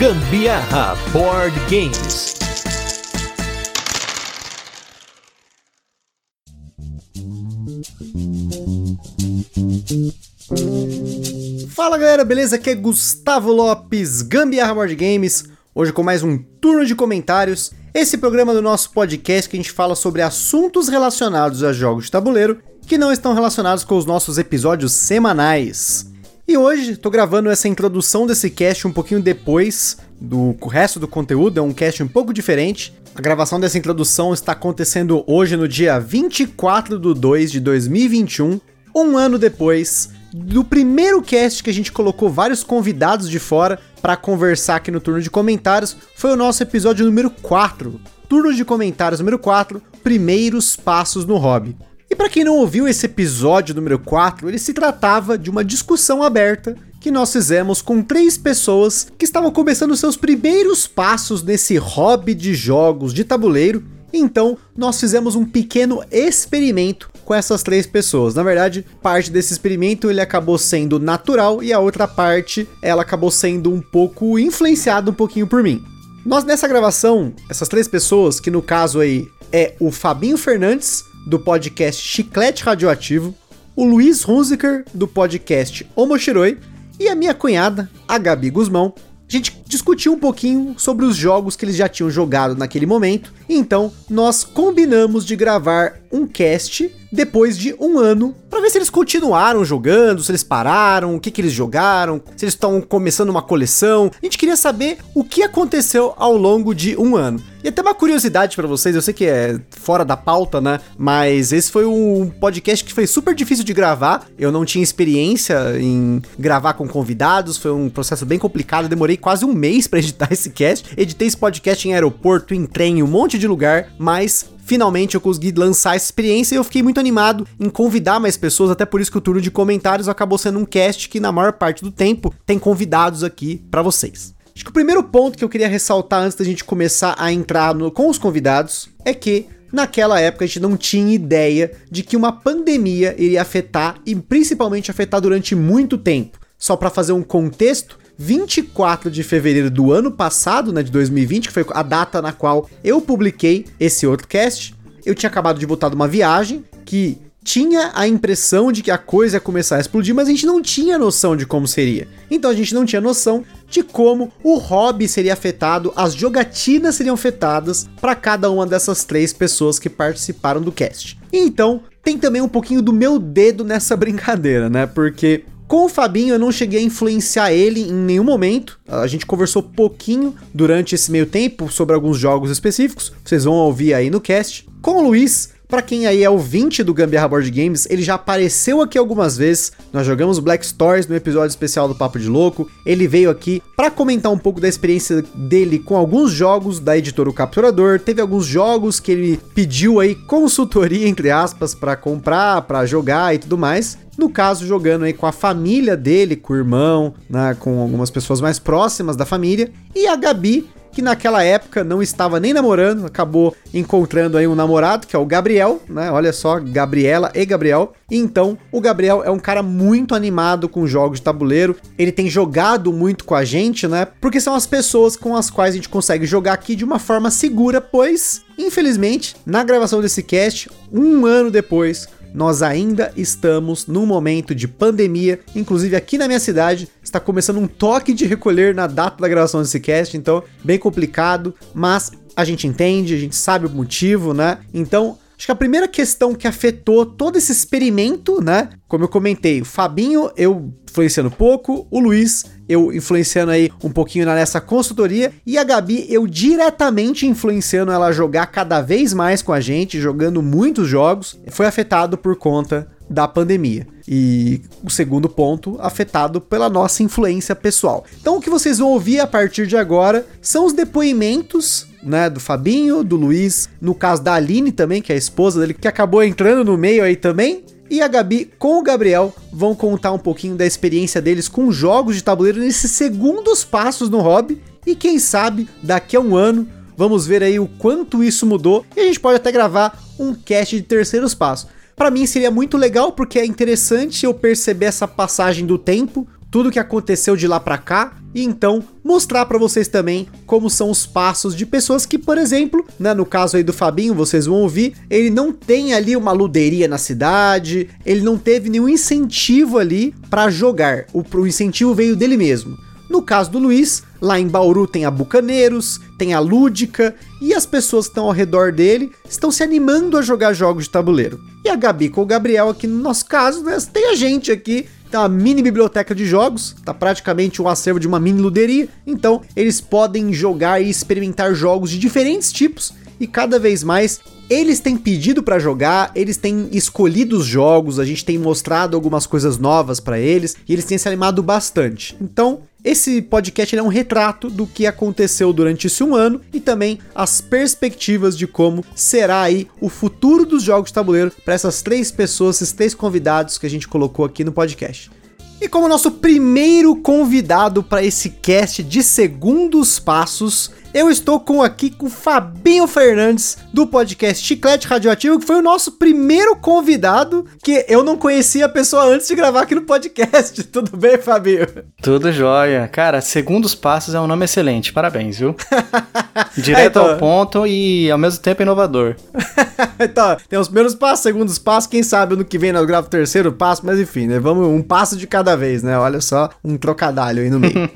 Gambiarra Board Games. Fala galera, beleza? Aqui é Gustavo Lopes, Gambiarra Board Games, hoje com mais um turno de comentários. Esse programa do nosso podcast que a gente fala sobre assuntos relacionados a jogos de tabuleiro que não estão relacionados com os nossos episódios semanais. E hoje tô gravando essa introdução desse cast um pouquinho depois do resto do conteúdo, é um cast um pouco diferente. A gravação dessa introdução está acontecendo hoje no dia 24 de 2 de 2021, um ano depois do primeiro cast que a gente colocou vários convidados de fora para conversar aqui no turno de comentários, foi o nosso episódio número 4. Turno de comentários número 4, primeiros passos no hobby. E para quem não ouviu esse episódio número 4, ele se tratava de uma discussão aberta que nós fizemos com três pessoas que estavam começando seus primeiros passos nesse hobby de jogos de tabuleiro. Então, nós fizemos um pequeno experimento com essas três pessoas. Na verdade, parte desse experimento ele acabou sendo natural e a outra parte ela acabou sendo um pouco influenciada um pouquinho por mim. Nós nessa gravação, essas três pessoas, que no caso aí é o Fabinho Fernandes, do podcast Chiclete Radioativo, o Luiz Hunziker, do podcast Omoshiroi, e a minha cunhada, a Gabi Guzmão. A gente discutiu um pouquinho sobre os jogos que eles já tinham jogado naquele momento, então nós combinamos de gravar um cast depois de um ano para ver se eles continuaram jogando, se eles pararam, o que, que eles jogaram, se eles estão começando uma coleção. A gente queria saber o que aconteceu ao longo de um ano. E até uma curiosidade para vocês, eu sei que é fora da pauta, né? Mas esse foi um podcast que foi super difícil de gravar. Eu não tinha experiência em gravar com convidados, foi um processo bem complicado. Eu demorei quase um mês para editar esse cast. Editei esse podcast em aeroporto, em trem, em um monte de lugar, mas finalmente eu consegui lançar essa experiência e eu fiquei muito animado em convidar mais pessoas, até por isso que o turno de comentários acabou sendo um cast que na maior parte do tempo tem convidados aqui para vocês. Acho que o primeiro ponto que eu queria ressaltar antes da gente começar a entrar no, com os convidados é que naquela época a gente não tinha ideia de que uma pandemia iria afetar e principalmente afetar durante muito tempo. Só para fazer um contexto, 24 de fevereiro do ano passado, né, de 2020, que foi a data na qual eu publiquei esse outro cast, eu tinha acabado de voltar de uma viagem que tinha a impressão de que a coisa ia começar a explodir, mas a gente não tinha noção de como seria. Então a gente não tinha noção de como o hobby seria afetado, as jogatinas seriam afetadas para cada uma dessas três pessoas que participaram do cast. Então, tem também um pouquinho do meu dedo nessa brincadeira, né? Porque com o Fabinho eu não cheguei a influenciar ele em nenhum momento. A gente conversou pouquinho durante esse meio tempo sobre alguns jogos específicos. Vocês vão ouvir aí no cast. Com o Luiz, para quem aí é ouvinte do Gambiarra Board Games, ele já apareceu aqui algumas vezes. Nós jogamos Black Stories no episódio especial do Papo de Louco. Ele veio aqui para comentar um pouco da experiência dele com alguns jogos da editora O Capturador. Teve alguns jogos que ele pediu aí consultoria entre aspas para comprar, para jogar e tudo mais. No caso, jogando aí com a família dele, com o irmão, né, com algumas pessoas mais próximas da família. E a Gabi, que naquela época não estava nem namorando, acabou encontrando aí um namorado, que é o Gabriel, né? Olha só, Gabriela e Gabriel. Então, o Gabriel é um cara muito animado com jogos de tabuleiro. Ele tem jogado muito com a gente, né? Porque são as pessoas com as quais a gente consegue jogar aqui de uma forma segura, pois, infelizmente, na gravação desse cast, um ano depois, nós ainda estamos num momento de pandemia, inclusive aqui na minha cidade está começando um toque de recolher na data da gravação desse cast, então bem complicado, mas a gente entende, a gente sabe o motivo, né? Então, Acho que a primeira questão que afetou todo esse experimento, né? Como eu comentei, o Fabinho eu influenciando pouco, o Luiz eu influenciando aí um pouquinho nessa consultoria e a Gabi eu diretamente influenciando ela a jogar cada vez mais com a gente, jogando muitos jogos, foi afetado por conta da pandemia. E o segundo ponto, afetado pela nossa influência pessoal. Então o que vocês vão ouvir a partir de agora são os depoimentos né, do Fabinho, do Luiz, no caso da Aline também, que é a esposa dele, que acabou entrando no meio aí também. E a Gabi com o Gabriel vão contar um pouquinho da experiência deles com jogos de tabuleiro nesses segundos passos no hobby. E quem sabe, daqui a um ano, vamos ver aí o quanto isso mudou. E a gente pode até gravar um cast de terceiros passos. Para mim seria muito legal porque é interessante eu perceber essa passagem do tempo, tudo que aconteceu de lá para cá e então mostrar para vocês também como são os passos de pessoas que, por exemplo, né, no caso aí do Fabinho, vocês vão ouvir, ele não tem ali uma luderia na cidade, ele não teve nenhum incentivo ali para jogar. O, o incentivo veio dele mesmo. No caso do Luiz, lá em Bauru tem a Bucaneiros, tem a Lúdica e as pessoas que estão ao redor dele estão se animando a jogar jogos de tabuleiro. E a Gabi com o Gabriel aqui no nosso caso, né, tem a gente aqui tem uma mini biblioteca de jogos, tá praticamente um acervo de uma mini luderia, então eles podem jogar e experimentar jogos de diferentes tipos e cada vez mais eles têm pedido para jogar, eles têm escolhido os jogos, a gente tem mostrado algumas coisas novas para eles e eles têm se animado bastante. Então, esse podcast é um retrato do que aconteceu durante esse um ano e também as perspectivas de como será aí o futuro dos jogos de tabuleiro para essas três pessoas, esses três convidados que a gente colocou aqui no podcast. E como nosso primeiro convidado para esse cast de segundos passos, eu estou com aqui com o Fabinho Fernandes do podcast Chiclete Radioativo, que foi o nosso primeiro convidado que eu não conhecia a pessoa antes de gravar aqui no podcast. Tudo bem, Fabinho? Tudo jóia. Cara, Segundos Passos é um nome excelente. Parabéns, viu? Direto é, então... ao ponto e ao mesmo tempo inovador. então, tem os primeiros passos, segundos passos, quem sabe no que vem eu gravo o terceiro passo, mas enfim, né? Vamos um passo de cada vez, né? Olha só, um trocadalho aí no meio.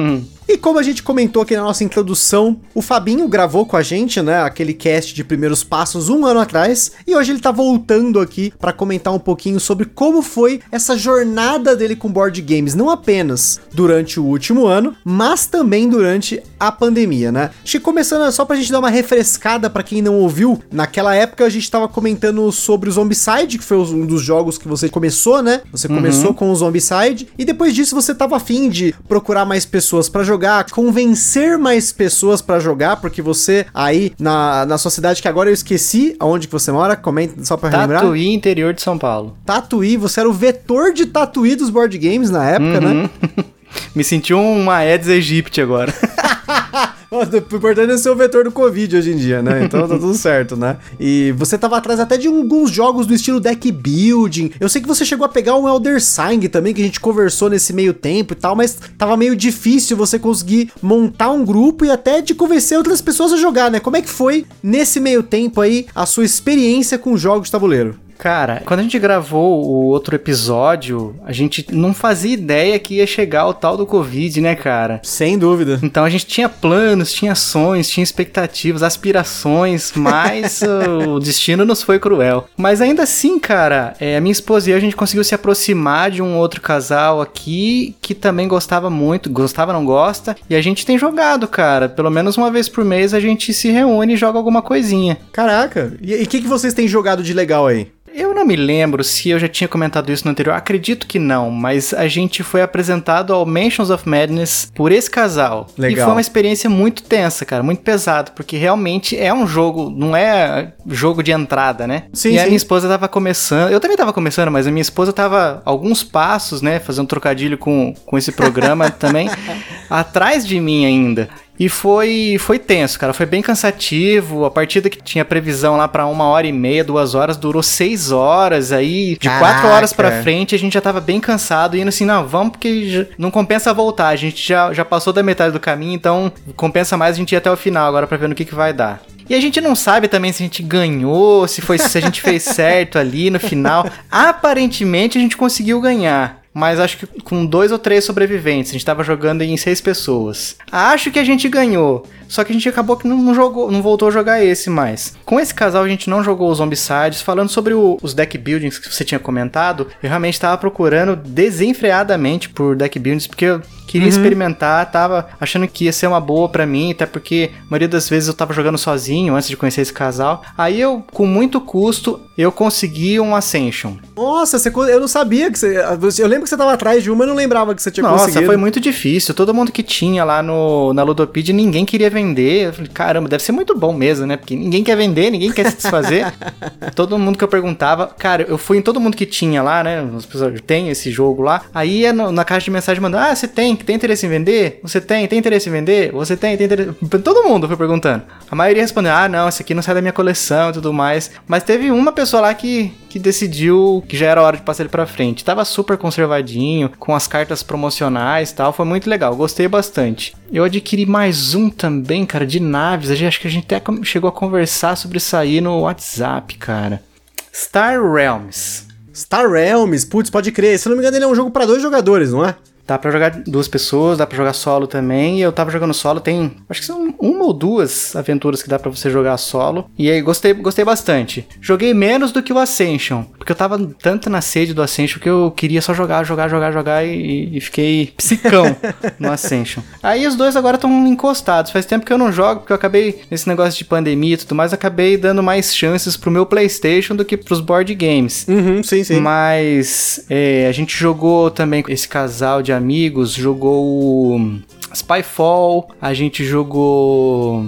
E como a gente comentou aqui na nossa introdução, o Fabinho gravou com a gente, né, aquele cast de primeiros passos um ano atrás, e hoje ele tá voltando aqui para comentar um pouquinho sobre como foi essa jornada dele com board games, não apenas durante o último ano, mas também durante a pandemia, né? Acho que começando só pra gente dar uma refrescada para quem não ouviu, naquela época a gente tava comentando sobre o Zombicide, que foi um dos jogos que você começou, né? Você uhum. começou com o Zombicide e depois disso você tava afim de procurar mais pessoas para jogar jogar, convencer mais pessoas para jogar, porque você aí na, na sua cidade, que agora eu esqueci aonde que você mora, comenta só pra relembrar. Tatuí, interior de São Paulo. Tatuí, você era o vetor de Tatuí dos board games na época, né? uhum. né? Me senti um Aedes aegypti agora. o importante é ser o vetor do Covid hoje em dia, né? Então tá tudo certo, né? E você tava atrás até de alguns jogos do estilo deck building. Eu sei que você chegou a pegar um Elder Sign também, que a gente conversou nesse meio tempo e tal, mas tava meio difícil você conseguir montar um grupo e até de convencer outras pessoas a jogar, né? Como é que foi nesse meio tempo aí a sua experiência com jogos de tabuleiro? Cara, quando a gente gravou o outro episódio, a gente não fazia ideia que ia chegar o tal do Covid, né, cara? Sem dúvida. Então a gente tinha planos, tinha sonhos, tinha expectativas, aspirações, mas o destino nos foi cruel. Mas ainda assim, cara, é, a minha esposa e eu, a gente conseguiu se aproximar de um outro casal aqui que também gostava muito, gostava, não gosta, e a gente tem jogado, cara. Pelo menos uma vez por mês a gente se reúne e joga alguma coisinha. Caraca, e o que, que vocês têm jogado de legal aí? Eu não me lembro se eu já tinha comentado isso no anterior, acredito que não, mas a gente foi apresentado ao Mansions of Madness por esse casal. Legal. E foi uma experiência muito tensa, cara, muito pesado, porque realmente é um jogo, não é jogo de entrada, né? Sim, e sim. a minha esposa tava começando, eu também tava começando, mas a minha esposa tava alguns passos, né, fazendo um trocadilho com, com esse programa também, atrás de mim ainda. E foi, foi tenso, cara. Foi bem cansativo. A partida que tinha previsão lá para uma hora e meia, duas horas, durou seis horas. Aí, de Caraca. quatro horas para frente, a gente já tava bem cansado. Indo assim, não, vamos porque não compensa voltar. A gente já, já passou da metade do caminho, então compensa mais a gente ir até o final agora pra ver no que, que vai dar. E a gente não sabe também se a gente ganhou, se foi se a gente fez certo ali no final. Aparentemente a gente conseguiu ganhar mas acho que com dois ou três sobreviventes. A gente tava jogando em seis pessoas. Acho que a gente ganhou. Só que a gente acabou que não, jogou, não voltou a jogar esse mais. Com esse casal a gente não jogou os Zombicides. Falando sobre o, os deck buildings que você tinha comentado, eu realmente estava procurando desenfreadamente por deck buildings, porque eu queria uhum. experimentar, tava achando que ia ser uma boa para mim, até porque a maioria das vezes eu tava jogando sozinho antes de conhecer esse casal. Aí eu, com muito custo, eu consegui um Ascension. Nossa, você, eu não sabia que você. Eu lembro que você tava atrás de uma, eu não lembrava que você tinha Nossa, conseguido. Nossa, foi muito difícil. Todo mundo que tinha lá no, na Ludopedia, ninguém queria vender vender. Eu falei, caramba, deve ser muito bom mesmo, né? Porque ninguém quer vender, ninguém quer se desfazer. todo mundo que eu perguntava, cara, eu fui em todo mundo que tinha lá, né? As pessoas tem esse jogo lá. Aí no, na caixa de mensagem mandando: Ah, você tem, tem interesse em vender? Você tem, tem interesse em vender? Você tem, tem interesse. Todo mundo foi perguntando. A maioria respondeu: Ah, não, esse aqui não sai da minha coleção e tudo mais. Mas teve uma pessoa lá que, que decidiu que já era hora de passar ele pra frente. Tava super conservadinho, com as cartas promocionais e tal. Foi muito legal, gostei bastante. Eu adquiri mais um também, cara, de naves. Acho que a gente até chegou a conversar sobre isso aí no WhatsApp, cara. Star Realms. Star Realms, putz, pode crer. Se não me engano, ele é um jogo para dois jogadores, não é? Dá pra jogar duas pessoas, dá pra jogar solo também. E eu tava jogando solo, tem. Acho que são uma ou duas aventuras que dá pra você jogar solo. E aí gostei, gostei bastante. Joguei menos do que o Ascension. Porque eu tava tanto na sede do Ascension que eu queria só jogar, jogar, jogar, jogar e, e fiquei psicão no Ascension. Aí os dois agora estão encostados. Faz tempo que eu não jogo, porque eu acabei, nesse negócio de pandemia e tudo mais, acabei dando mais chances pro meu PlayStation do que pros board games. Uhum, sim, sim. Mas é, a gente jogou também esse casal de amigos, jogou Spyfall, a gente jogou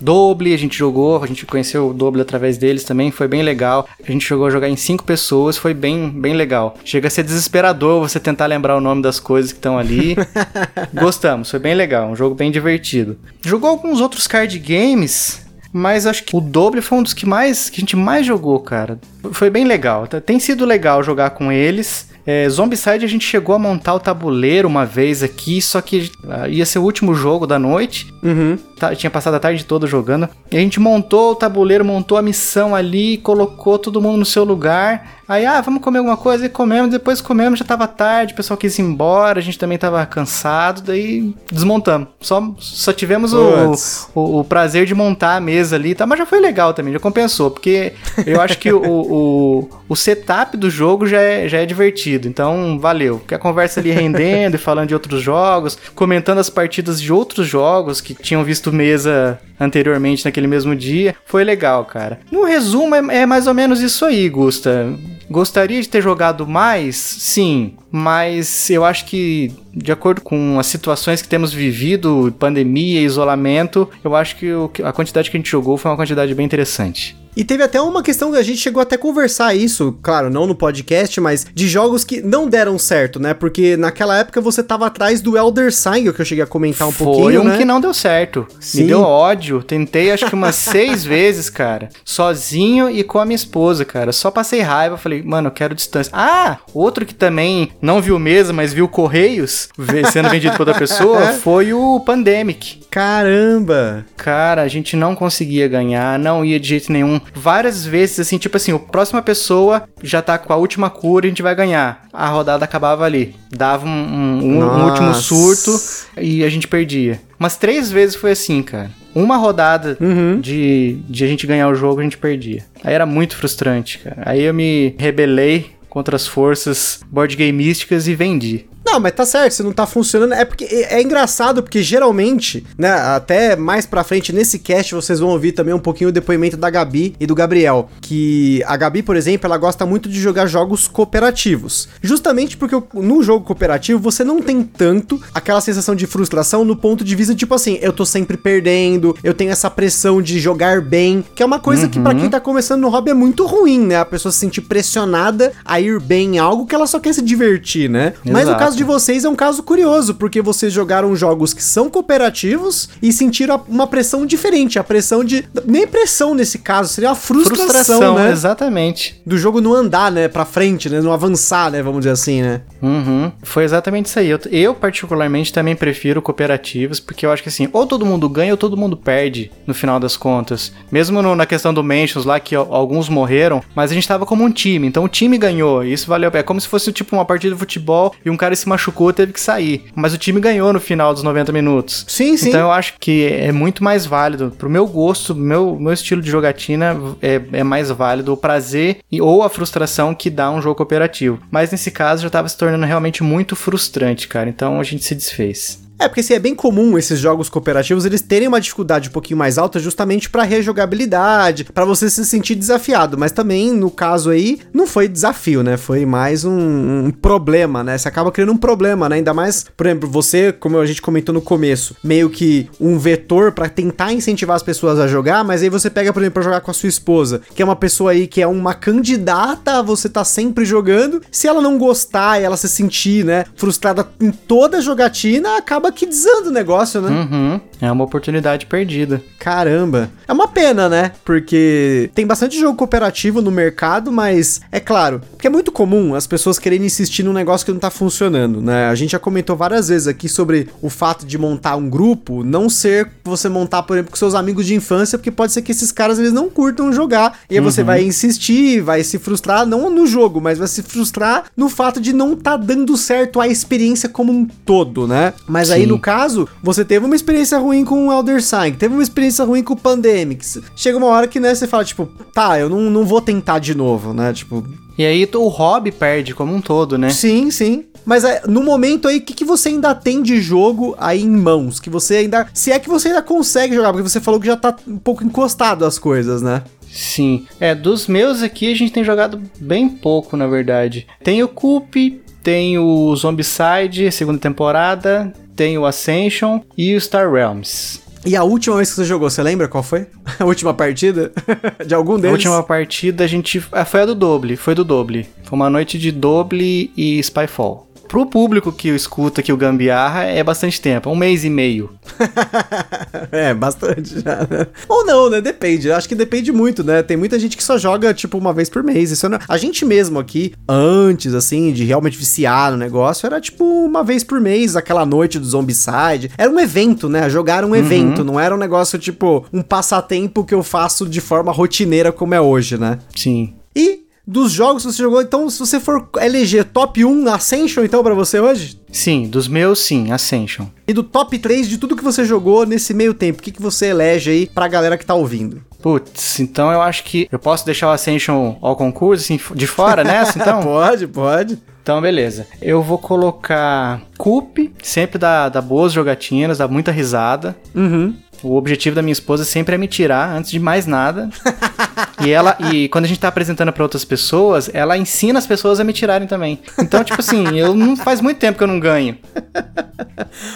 Doble, a gente jogou, a gente conheceu o Doble através deles também, foi bem legal. A gente jogou a jogar em cinco pessoas, foi bem, bem legal. Chega a ser desesperador você tentar lembrar o nome das coisas que estão ali. Gostamos, foi bem legal, um jogo bem divertido. Jogou alguns outros card games, mas acho que o Doble foi um dos que mais que a gente mais jogou, cara. Foi bem legal. Tem sido legal jogar com eles. É, Zombicide a gente chegou a montar o tabuleiro uma vez aqui, só que uh, ia ser o último jogo da noite. Uhum. Tinha passado a tarde toda jogando. E a gente montou o tabuleiro, montou a missão ali, colocou todo mundo no seu lugar. Aí, ah, vamos comer alguma coisa e comemos. Depois comemos, já tava tarde, o pessoal quis ir embora, a gente também tava cansado, daí desmontamos. Só, só tivemos o, o, o, prazer de montar a mesa ali, tá? Mas já foi legal também, já compensou, porque eu acho que o, o, o setup do jogo já é, já é divertido. Então, valeu. Porque a conversa ali rendendo e falando de outros jogos, comentando as partidas de outros jogos que tinham visto mesa anteriormente naquele mesmo dia. Foi legal, cara. No resumo, é, é mais ou menos isso aí, Gusta. Gostaria de ter jogado mais? Sim, mas eu acho que de acordo com as situações que temos vivido, pandemia, isolamento, eu acho que a quantidade que a gente jogou foi uma quantidade bem interessante. E teve até uma questão que a gente chegou até a conversar isso, claro, não no podcast, mas de jogos que não deram certo, né? Porque naquela época você tava atrás do Elder Sign, que eu cheguei a comentar um Foi pouquinho, Foi um né? que não deu certo. Sim. Me deu ódio. Tentei acho que umas seis vezes, cara. Sozinho e com a minha esposa, cara. Só passei raiva, falei, mano, eu quero distância. Ah, outro que também não viu mesa, mas viu Correios sendo vendido por outra pessoa, foi o Pandemic. Caramba! Cara, a gente não conseguia ganhar, não ia de jeito nenhum várias vezes, assim, tipo assim, a próxima pessoa já tá com a última cura e a gente vai ganhar. A rodada acabava ali. Dava um, um, um último surto e a gente perdia. Mas três vezes foi assim, cara. Uma rodada uhum. de, de a gente ganhar o jogo, a gente perdia. Aí era muito frustrante, cara. Aí eu me rebelei contra as forças board gamísticas e vendi. Não, mas tá certo, se não tá funcionando. É porque é, é, engraçado, porque geralmente, né, até mais pra frente nesse cast vocês vão ouvir também um pouquinho o depoimento da Gabi e do Gabriel. Que a Gabi, por exemplo, ela gosta muito de jogar jogos cooperativos. Justamente porque no jogo cooperativo você não tem tanto aquela sensação de frustração no ponto de vista, tipo assim, eu tô sempre perdendo, eu tenho essa pressão de jogar bem, que é uma coisa uhum. que para quem tá começando no hobby é muito ruim, né? A pessoa se sentir pressionada a ir bem em algo que ela só quer se divertir, né? Exato. Mas no caso de vocês é um caso curioso, porque vocês jogaram jogos que são cooperativos e sentiram uma pressão diferente. A pressão de. Nem pressão nesse caso, seria uma frustração, frustração né? Exatamente. Do jogo não andar, né, pra frente, né? Não avançar, né? Vamos dizer assim, né? Uhum. Foi exatamente isso aí. Eu, eu, particularmente, também prefiro cooperativos, porque eu acho que assim, ou todo mundo ganha ou todo mundo perde, no final das contas. Mesmo no, na questão do Mentions lá, que alguns morreram, mas a gente tava como um time, então o time ganhou. Isso valeu. É como se fosse tipo uma partida de futebol e um cara se machucou, teve que sair. Mas o time ganhou no final dos 90 minutos. Sim, sim. Então eu acho que é muito mais válido. Pro meu gosto, meu, meu estilo de jogatina é, é mais válido o prazer e, ou a frustração que dá um jogo cooperativo. Mas nesse caso já tava se tornando realmente muito frustrante, cara. Então a gente se desfez. É, porque assim, é bem comum esses jogos cooperativos eles terem uma dificuldade um pouquinho mais alta justamente para rejogabilidade, para você se sentir desafiado, mas também no caso aí não foi desafio, né? Foi mais um, um problema, né? Você acaba criando um problema, né? Ainda mais, por exemplo, você, como a gente comentou no começo, meio que um vetor para tentar incentivar as pessoas a jogar, mas aí você pega, por exemplo, pra jogar com a sua esposa, que é uma pessoa aí que é uma candidata você tá sempre jogando. Se ela não gostar e ela se sentir, né, frustrada em toda a jogatina, acaba que desanda o negócio, né? Uhum. É uma oportunidade perdida. Caramba. É uma pena, né? Porque tem bastante jogo cooperativo no mercado, mas é claro, que é muito comum as pessoas quererem insistir num negócio que não tá funcionando, né? A gente já comentou várias vezes aqui sobre o fato de montar um grupo não ser você montar, por exemplo, com seus amigos de infância, porque pode ser que esses caras eles não curtam jogar. E aí uhum. você vai insistir, vai se frustrar, não no jogo, mas vai se frustrar no fato de não tá dando certo a experiência como um todo, né? Mas Sim. Aí no caso, você teve uma experiência ruim com o Elder Sign, teve uma experiência ruim com o Pandemics. Chega uma hora que, né, você fala, tipo, tá, eu não, não vou tentar de novo, né? Tipo, e aí o hobby perde como um todo, né? Sim, sim. Mas é, no momento aí, o que, que você ainda tem de jogo aí em mãos? Que você ainda. Se é que você ainda consegue jogar, porque você falou que já tá um pouco encostado as coisas, né? Sim. É, dos meus aqui a gente tem jogado bem pouco, na verdade. Tem o Coop, tem o Zombicide, segunda temporada, tem o Ascension e o Star Realms. E a última vez que você jogou, você lembra qual foi? A última partida? de algum deles? A última partida a gente. Ah, foi a do Doble, foi do Doble. Foi uma noite de Doble e Spyfall. Pro público que escuta aqui o Gambiarra, é bastante tempo, é um mês e meio. é, bastante já, né? Ou não, né? Depende. Acho que depende muito, né? Tem muita gente que só joga, tipo, uma vez por mês. Isso não... É, a gente mesmo aqui, antes, assim, de realmente viciar no negócio, era tipo uma vez por mês, aquela noite do Zombicide. Era um evento, né? Jogar um uhum. evento, não era um negócio, tipo, um passatempo que eu faço de forma rotineira como é hoje, né? Sim. E dos jogos que você jogou, então, se você for eleger top 1 Ascension, então, para você hoje? Sim, dos meus, sim, Ascension. E do top 3 de tudo que você jogou nesse meio tempo, o que, que você elege aí pra galera que tá ouvindo? Putz, então eu acho que eu posso deixar o Ascension ao concurso, assim, de fora nessa, então? pode, pode. Então, beleza. Eu vou colocar Coop, sempre dá, dá boas jogatinas, dá muita risada. Uhum. O objetivo da minha esposa sempre é me tirar antes de mais nada. e ela e quando a gente tá apresentando para outras pessoas, ela ensina as pessoas a me tirarem também. Então, tipo assim, eu não faz muito tempo que eu não ganho.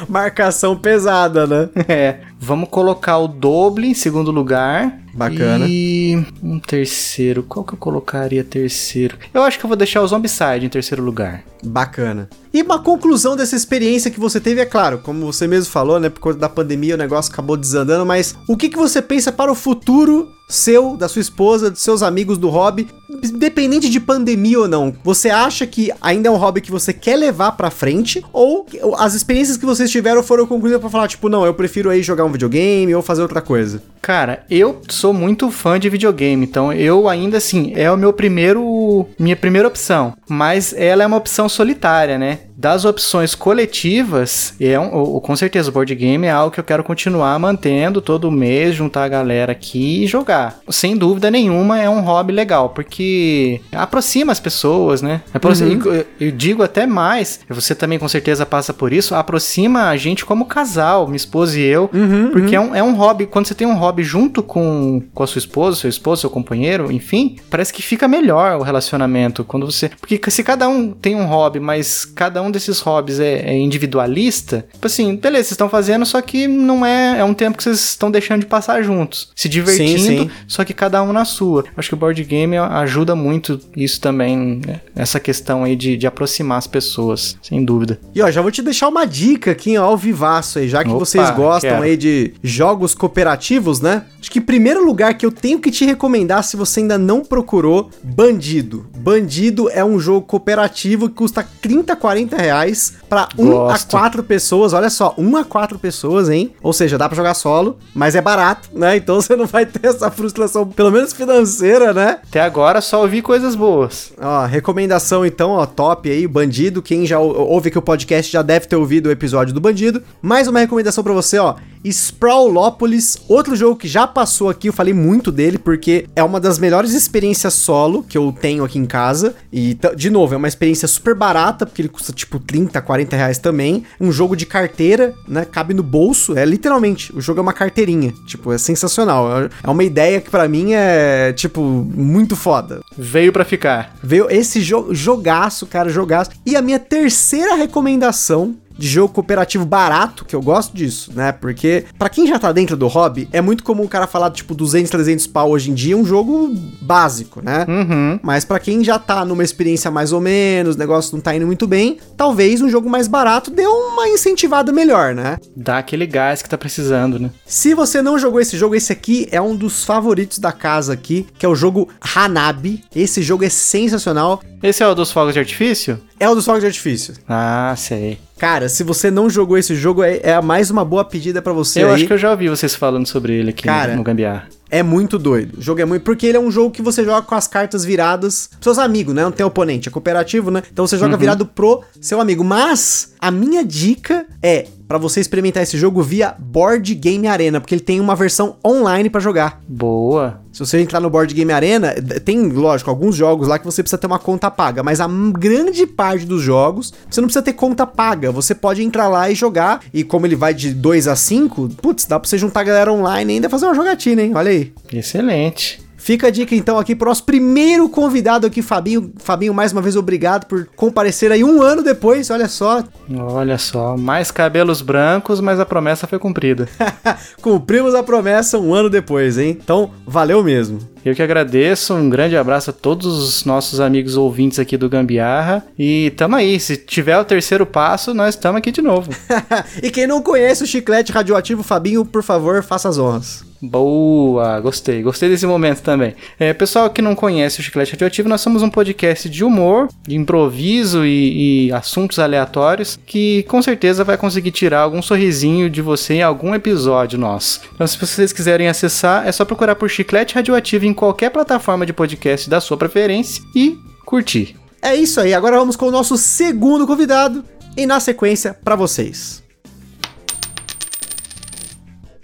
Marcação pesada, né? É. Vamos colocar o doble em segundo lugar. Bacana. E um terceiro. Qual que eu colocaria terceiro? Eu acho que eu vou deixar o Zombicide em terceiro lugar. Bacana. E uma conclusão dessa experiência que você teve, é claro, como você mesmo falou, né? Por conta da pandemia o negócio acabou desandando, mas o que, que você pensa para o futuro seu, da sua esposa, dos seus amigos do hobby, independente de pandemia ou não? Você acha que ainda é um hobby que você quer levar para frente? Ou as experiências que vocês tiveram foram concluídas para falar, tipo, não, eu prefiro aí jogar um videogame ou fazer outra coisa? Cara, eu sou muito fã de videogame, então eu ainda assim, é o meu primeiro. minha primeira opção. Mas ela é uma opção solitária, né? Das opções coletivas, é um, com certeza o board game é algo que eu quero continuar mantendo todo mês, juntar a galera aqui e jogar. Sem dúvida nenhuma é um hobby legal, porque aproxima as pessoas, né? Uhum. eu, eu, digo até mais, você também com certeza passa por isso, aproxima a gente como casal, minha esposa e eu, uhum, porque uhum. É, um, é um hobby, quando você tem um hobby junto com, com a sua esposa, seu esposo, seu companheiro, enfim, parece que fica melhor o relacionamento quando você. Porque se cada um tem um hobby, mas cada um desses hobbies é, é individualista, tipo assim, beleza, vocês estão fazendo, só que não é. É um tempo que vocês estão deixando de passar juntos, se divertindo, sim, sim. só que cada um na sua. Acho que o board game ajuda muito isso também, né? essa questão aí de, de aproximar as pessoas, sem dúvida. E ó, já vou te deixar uma dica aqui ao vivaço aí, já que Opa, vocês gostam quero. aí de jogos cooperativos, né? Acho que primeiro lugar que eu tenho que te recomendar, se você ainda não procurou, Bandido. Bandido é um jogo cooperativo que custa 30, 40 reais para 1 a 4 pessoas. Olha só, 1 a 4 pessoas, hein? Ou seja, dá para jogar solo, mas é barato, né? Então você não vai ter essa frustração, pelo menos financeira, né? Até agora só ouvi coisas boas. Ó, recomendação então, ó, top aí, Bandido. Quem já ouve aqui o podcast já deve ter ouvido o episódio do Bandido. Mais uma recomendação para você, ó. Sprawlopolis, outro jogo que já passou aqui, eu falei muito dele porque é uma das melhores experiências solo que eu tenho aqui em casa. E, de novo, é uma experiência super barata, porque ele custa tipo 30, 40 reais também. Um jogo de carteira, né? Cabe no bolso, é literalmente, o jogo é uma carteirinha. Tipo, é sensacional. É uma ideia que para mim é, tipo, muito foda. Veio para ficar. Veio esse jo jogaço, cara, jogaço. E a minha terceira recomendação de jogo cooperativo barato, que eu gosto disso, né? Porque para quem já tá dentro do hobby, é muito comum o cara falar tipo 200, 300 pau hoje em dia, um jogo básico, né? Uhum. Mas para quem já tá numa experiência mais ou menos, o negócio não tá indo muito bem, talvez um jogo mais barato dê uma incentivada melhor, né? Dá aquele gás que tá precisando, né? Se você não jogou esse jogo, esse aqui é um dos favoritos da casa aqui, que é o jogo Hanabi. Esse jogo é sensacional. Esse é o dos fogos de artifício? É o dos fogos de artifício. Ah, sei. Cara, se você não jogou esse jogo, é, é mais uma boa pedida para você Eu aí. acho que eu já ouvi vocês falando sobre ele aqui Cara, no, Gambiar. É muito doido. O jogo é muito. Porque ele é um jogo que você joga com as cartas viradas. Seus amigos, né? Não tem oponente. É cooperativo, né? Então você joga uhum. virado pro seu amigo. Mas a minha dica é para você experimentar esse jogo via Board Game Arena, porque ele tem uma versão online para jogar. Boa. Se você entrar no Board Game Arena, tem, lógico, alguns jogos lá que você precisa ter uma conta paga, mas a grande parte dos jogos você não precisa ter conta paga. Você pode entrar lá e jogar, e como ele vai de 2 a 5, putz, dá pra você juntar a galera online e ainda fazer uma jogatina, hein? Olha aí. Excelente. Fica a dica então aqui pro nosso primeiro convidado aqui, Fabinho. Fabinho, mais uma vez, obrigado por comparecer aí um ano depois, olha só. Olha só, mais cabelos brancos, mas a promessa foi cumprida. Cumprimos a promessa um ano depois, hein? Então, valeu mesmo. Eu que agradeço, um grande abraço a todos os nossos amigos ouvintes aqui do Gambiarra. E tamo aí, se tiver o terceiro passo, nós estamos aqui de novo. e quem não conhece o chiclete radioativo, Fabinho, por favor, faça as honras. Boa, gostei, gostei desse momento também. É, pessoal que não conhece o Chiclete Radioativo, nós somos um podcast de humor, de improviso e, e, assuntos aleatórios que com certeza vai conseguir tirar algum sorrisinho de você em algum episódio nosso. Então, se vocês quiserem acessar, é só procurar por Chiclete Radioativo em qualquer plataforma de podcast da sua preferência e curtir. É isso aí, agora vamos com o nosso segundo convidado e na sequência para vocês.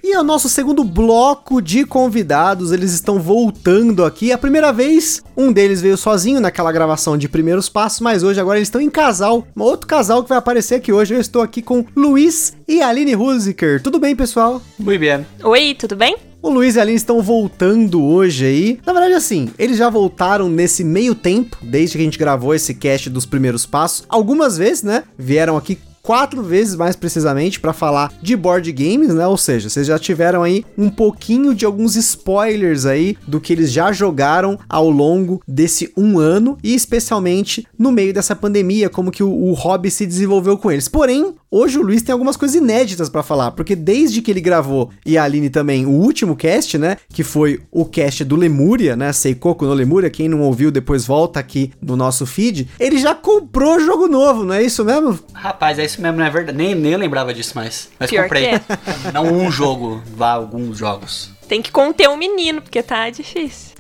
E é o nosso segundo bloco de convidados, eles estão voltando aqui. A primeira vez, um deles veio sozinho naquela gravação de primeiros passos, mas hoje agora eles estão em casal. Um outro casal que vai aparecer aqui hoje. Eu estou aqui com Luiz e Aline Husiker. Tudo bem, pessoal? Muito bem. Oi, tudo bem? O Luiz e a Aline estão voltando hoje aí. Na verdade, assim, eles já voltaram nesse meio tempo, desde que a gente gravou esse cast dos primeiros passos. Algumas vezes, né? Vieram aqui quatro vezes mais precisamente para falar de board games, né? Ou seja, vocês já tiveram aí um pouquinho de alguns spoilers aí do que eles já jogaram ao longo desse um ano e especialmente no meio dessa pandemia, como que o, o hobby se desenvolveu com eles. Porém, hoje o Luiz tem algumas coisas inéditas para falar, porque desde que ele gravou e a Aline também o último cast, né, que foi o cast do Lemúria, né, Seikoku no Lemúria, quem não ouviu depois volta aqui no nosso feed, ele já comprou jogo novo, não é isso mesmo? Rapaz, é isso mesmo, não é verdade. Nem, nem lembrava disso mais. Mas Pior comprei. É. Não um jogo, vá alguns jogos. Tem que conter um menino, porque tá difícil.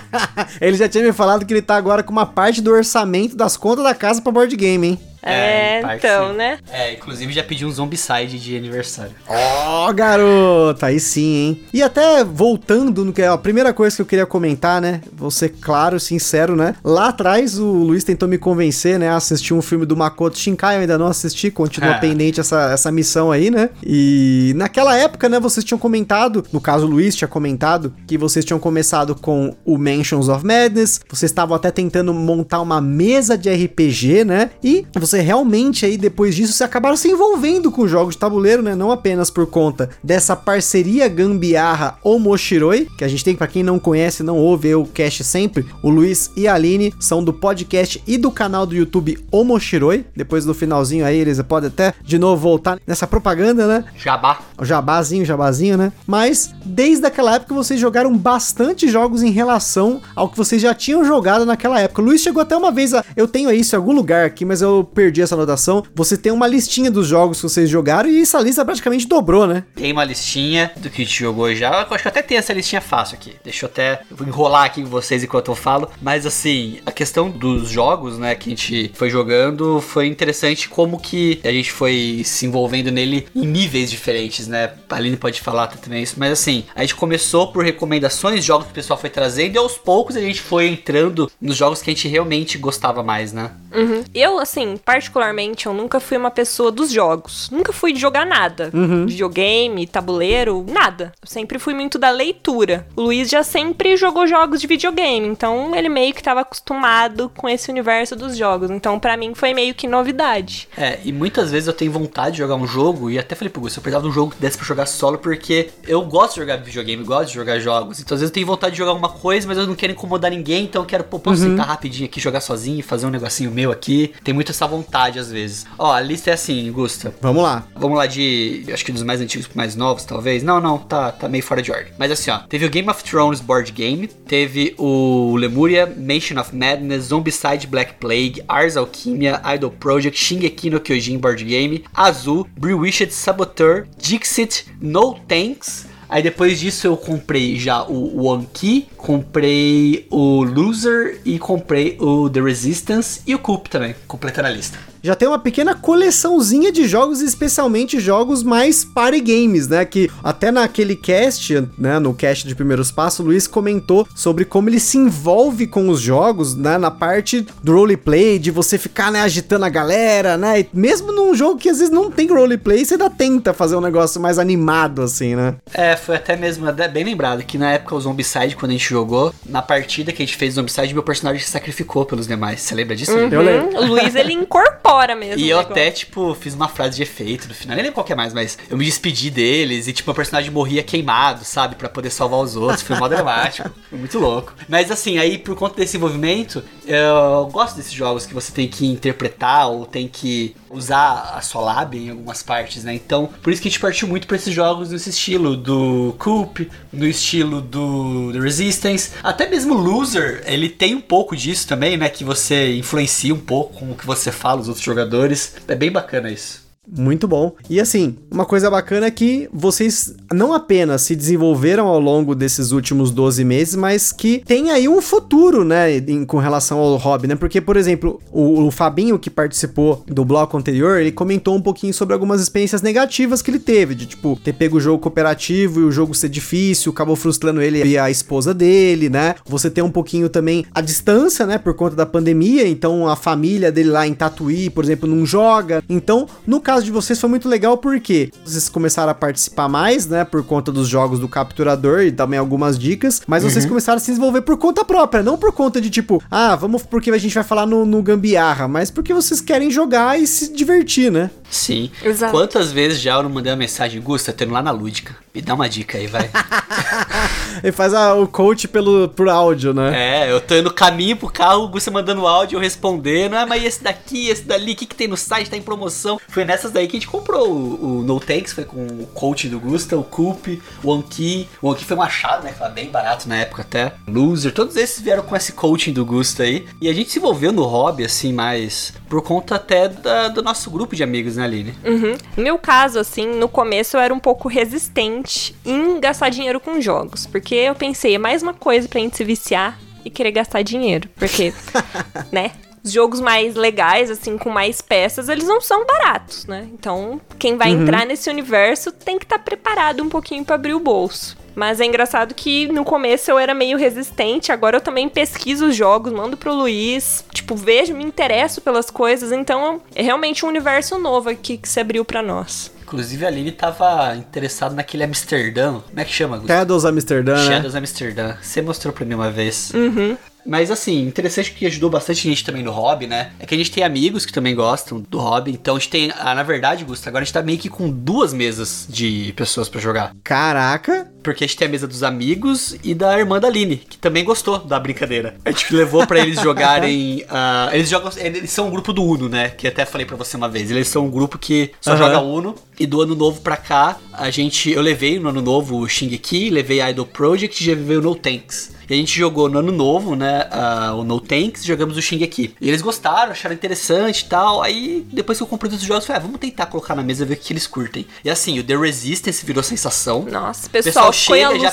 ele já tinha me falado que ele tá agora com uma parte do orçamento das contas da casa pra board game, hein? É, é então, né? É, inclusive já pedi um Zombicide de aniversário. Ó, oh, garota, aí sim, hein? E até voltando no que é a primeira coisa que eu queria comentar, né? Vou ser claro, sincero, né? Lá atrás o Luiz tentou me convencer, né, a assistir um filme do Makoto Shinkai, eu ainda não assisti, continua é. pendente essa, essa missão aí, né? E naquela época, né, vocês tinham comentado, no caso o Luiz tinha comentado, que vocês tinham começado com o Mansions of Madness, vocês estavam até tentando montar uma mesa de RPG, né? E você você realmente aí depois disso se acabaram se envolvendo com jogos de tabuleiro, né? Não apenas por conta dessa parceria gambiarra Omoshiroi, que a gente tem para quem não conhece, não ouve o cast sempre, o Luiz e a Aline são do podcast e do canal do YouTube Omoshiroi. Depois do finalzinho aí eles podem até de novo voltar nessa propaganda, né? Jabá. O jabazinho, jabazinho, né? Mas desde aquela época vocês jogaram bastante jogos em relação ao que vocês já tinham jogado naquela época. O Luiz chegou até uma vez a... Eu tenho isso em algum lugar aqui, mas eu perdi essa anotação, você tem uma listinha dos jogos que vocês jogaram e essa lista praticamente dobrou, né? Tem uma listinha do que a gente jogou já. Eu acho que até tem essa listinha fácil aqui. Deixa eu até eu vou enrolar aqui com vocês enquanto eu falo. Mas assim, a questão dos jogos, né, que a gente foi jogando foi interessante como que a gente foi se envolvendo nele em níveis diferentes, né? A Aline pode falar também isso, mas assim, a gente começou por recomendações, jogos que o pessoal foi trazendo e aos poucos a gente foi entrando nos jogos que a gente realmente gostava mais, né? Uhum. Eu, assim, particularmente, eu nunca fui uma pessoa dos jogos. Nunca fui de jogar nada. Uhum. Videogame, tabuleiro, nada. Eu sempre fui muito da leitura. O Luiz já sempre jogou jogos de videogame, então ele meio que estava acostumado com esse universo dos jogos. Então, para mim, foi meio que novidade. É, e muitas vezes eu tenho vontade de jogar um jogo, e até falei pro Gus, eu precisava de um jogo que desse pra jogar solo, porque eu gosto de jogar videogame, gosto de jogar jogos. Então, às vezes eu tenho vontade de jogar alguma coisa, mas eu não quero incomodar ninguém, então eu quero, pô, posso uhum. sentar rapidinho aqui, jogar sozinho, fazer um negocinho meu aqui. Tem muito essa vontade, às vezes. Ó, a lista é assim, Gusta. Vamos lá. Vamos lá de, acho que dos mais antigos pro mais novos, talvez. Não, não, tá, tá meio fora de ordem. Mas assim, ó, teve o Game of Thrones board game, teve o Lemuria, Mansion of Madness, Zombicide Black Plague, Ars Alchemia, Idol Project, Shingeki no Kyojin board game, Azul, Bewitched Saboteur, Dixit, No Tanks, Aí depois disso eu comprei já o One Key, comprei o Loser e comprei o The Resistance e o Coop também, completando a lista já tem uma pequena coleçãozinha de jogos, especialmente jogos mais party games, né? Que até naquele cast, né, no cast de primeiros passos, o Luiz comentou sobre como ele se envolve com os jogos, né, na parte do roleplay, de você ficar, né, agitando a galera, né? E mesmo num jogo que às vezes não tem roleplay, você ainda tenta fazer um negócio mais animado, assim, né? É, foi até mesmo bem lembrado que na época o Zombicide, quando a gente jogou, na partida que a gente fez o Zombicide, meu personagem se sacrificou pelos demais. Você lembra disso? Uhum. Eu lembro. O Luiz, ele incorpora hora mesmo. E eu até, tipo, fiz uma frase de efeito no final. Nem lembro qual que é mais, mas eu me despedi deles e, tipo, o personagem morria queimado, sabe? para poder salvar os outros. Foi mó dramático. Foi muito louco. Mas assim, aí por conta desse envolvimento, eu gosto desses jogos que você tem que interpretar ou tem que usar a sua lábia em algumas partes, né? Então, por isso que a gente partiu muito para esses jogos nesse estilo do Coop, no estilo do The Resistance, até mesmo Loser, ele tem um pouco disso também, né? Que você influencia um pouco com o que você fala, os outros jogadores. É bem bacana isso. Muito bom. E assim, uma coisa bacana é que vocês não apenas se desenvolveram ao longo desses últimos 12 meses, mas que tem aí um futuro, né, em, com relação ao hobby, né? Porque, por exemplo, o, o, Fabinho, que participou do bloco anterior, ele comentou um pouquinho sobre algumas experiências negativas que ele teve, de tipo, ter pego o jogo cooperativo e o jogo ser difícil, acabou frustrando ele e a esposa dele, né? Você tem um pouquinho também a distância, né, por conta da pandemia, então a família dele lá em Tatuí, por exemplo, não joga. Então, no caso caso de vocês foi muito legal porque vocês começaram a participar mais, né? Por conta dos jogos do capturador e também algumas dicas, mas uhum. vocês começaram a se desenvolver por conta própria, não por conta de tipo, ah, vamos porque a gente vai falar no, no gambiarra, mas porque vocês querem jogar e se divertir, né? Sim. Exato. Quantas vezes já eu não mandei uma mensagem, Gusta, tô indo lá na Lúdica. Me dá uma dica aí, vai. Ele faz a, o coach pelo, por áudio, né? É, eu tô indo caminho pro carro, o Gusta mandando áudio, eu respondendo. Ah, mas esse daqui, esse dali, o que, que tem no site? Tá em promoção. Foi nessas daí que a gente comprou o, o No Tanks, foi com o coach do Gusta, o Coop, o Anki. O Anki foi um achado, né? Que foi bem barato na época até. Loser, todos esses vieram com esse coaching do Gusta aí. E a gente se envolveu no hobby, assim, mais por conta até da, do nosso grupo de amigos, né, Aline? Uhum. No meu caso, assim, no começo eu era um pouco resistente em gastar dinheiro com jogos. Porque eu pensei, é mais uma coisa pra gente se viciar e querer gastar dinheiro. Porque, né? Os jogos mais legais, assim, com mais peças, eles não são baratos, né? Então, quem vai uhum. entrar nesse universo tem que estar tá preparado um pouquinho para abrir o bolso. Mas é engraçado que no começo eu era meio resistente, agora eu também pesquiso os jogos, mando pro Luiz, tipo, vejo, me interesso pelas coisas, então é realmente um universo novo aqui que se abriu para nós. Inclusive a Aline tava interessada naquele Amsterdã. Como é que chama? Shadows Amsterdã. Né? Shadows né? Amsterdã. Você mostrou pra mim uma vez. Uhum. Mas assim, interessante que ajudou bastante gente também no hobby, né? É que a gente tem amigos que também gostam do hobby. Então a gente tem. Ah, na verdade, Gusto, agora a gente tá meio que com duas mesas de pessoas para jogar. Caraca! porque a gente tem a mesa dos amigos e da irmã da Aline, que também gostou da brincadeira. A gente levou para eles jogarem. Uh, eles jogam. Eles são um grupo do Uno, né? Que até falei para você uma vez. Eles são um grupo que só uhum. joga Uno. E do ano novo pra cá, a gente. Eu levei no ano novo o Shingeki, levei a Idol Project e já levei o No Tanks. E a gente jogou no ano novo, né? Uh, o No Tanks, jogamos o Shingeki. E eles gostaram, acharam interessante e tal. Aí, depois que eu comprei os jogos, eu falei, ah, vamos tentar colocar na mesa ver o que eles curtem. E assim, o The Resistance virou sensação. Nossa, o pessoal, pessoal chega, já,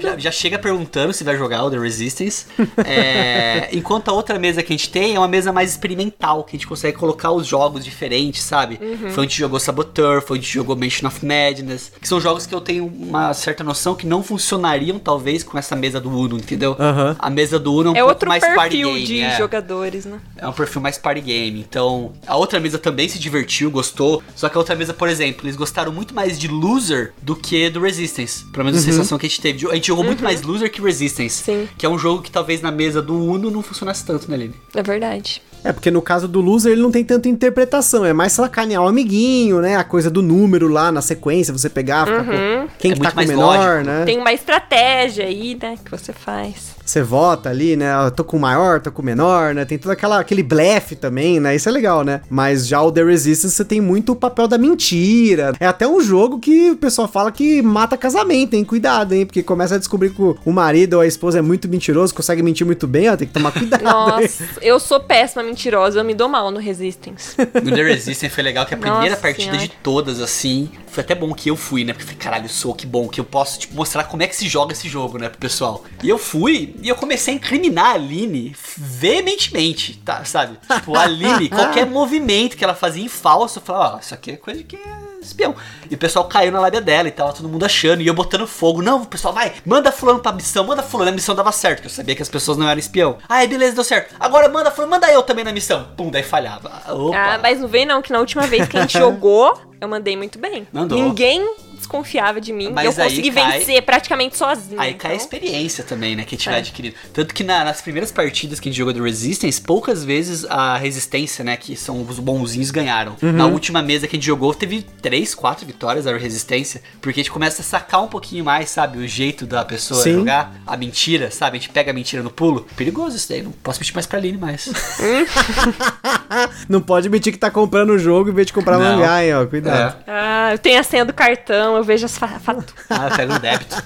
já, já, chega perguntando se vai jogar o The Resistance. é, enquanto a outra mesa que a gente tem é uma mesa mais experimental, que a gente consegue colocar os jogos diferentes, sabe? Uhum. Foi onde a gente jogou Saboteur, foi onde a gente jogou Mansion of Madness, que são jogos que eu tenho uma certa noção que não funcionariam, talvez, com essa mesa do Uno, entendeu? Uhum. A mesa do Uno é um é pouco outro mais party game. de é. jogadores, né? É um perfil mais party game. Então, a outra mesa também se divertiu, gostou. Só que a outra mesa, por exemplo, eles gostaram muito mais de Loser do que do Resistance. Pelo menos uhum. a sensação que a gente teve. A gente jogou uhum. muito mais Loser que Resistance. Sim. Que é um jogo que talvez na mesa do Uno não funcionasse tanto, né, Lili? É verdade. É, porque no caso do loser ele não tem tanta interpretação, é mais sacanear o amiguinho, né? A coisa do número lá na sequência, você pegar, ficar uhum. com quem é que tá com o menor, lógico. né? Tem uma estratégia aí, né, que você faz nice. Você vota ali, né? Eu tô com o maior, tô com o menor, né? Tem todo aquela, aquele blefe também, né? Isso é legal, né? Mas já o The Resistance você tem muito o papel da mentira. É até um jogo que o pessoal fala que mata casamento, hein? Cuidado, hein? Porque começa a descobrir que o marido ou a esposa é muito mentiroso, consegue mentir muito bem, ó, tem que tomar cuidado. Nossa, eu sou péssima mentirosa, eu me dou mal no Resistance. No The Resistance foi legal que a primeira Nossa partida senhora. de todas, assim, foi até bom que eu fui, né? Porque falei, caralho, sou que bom que eu posso, tipo, mostrar como é que se joga esse jogo, né, pro pessoal. E eu fui e eu comecei a incriminar a Aline veementemente, tá, sabe? Tipo, a Aline, qualquer movimento que ela fazia em falso, eu falava, ó, oh, isso aqui é coisa de que é espião. E o pessoal caiu na lábia dela e tava todo mundo achando. E eu botando fogo. Não, o pessoal, vai, manda fulano pra missão, manda fulano. A missão dava certo, que eu sabia que as pessoas não eram espião. Ah, beleza, deu certo. Agora manda fulano, manda eu também na missão. Pum, daí falhava. Opa. Ah, mas não vem não, que na última vez que a gente jogou, eu mandei muito bem. Mandou. Ninguém desconfiava de mim. Mas eu consegui cai, vencer praticamente sozinho. Aí então. cai a então. experiência também, né? Que tiver é. adquirido. Tanto que na, nas primeiras partidas que a gente jogou do Resistance, poucas vezes a resistência, né? Que são os bonzinhos, ganharam. Uhum. Na última mesa que a gente jogou, teve três, quatro vitórias da resistência. Porque a gente começa a sacar um pouquinho mais, sabe? O jeito da pessoa Sim. jogar. A mentira, sabe? A gente pega a mentira no pulo. Perigoso isso daí. Não posso mentir mais pra Aline mais. não pode mentir que tá comprando o jogo em vez de comprar não. mangá, hein, ó. Cuidado. É. Ah, eu tenho a senha do cartão, eu vejo as faturas. ah, eu pego no débito.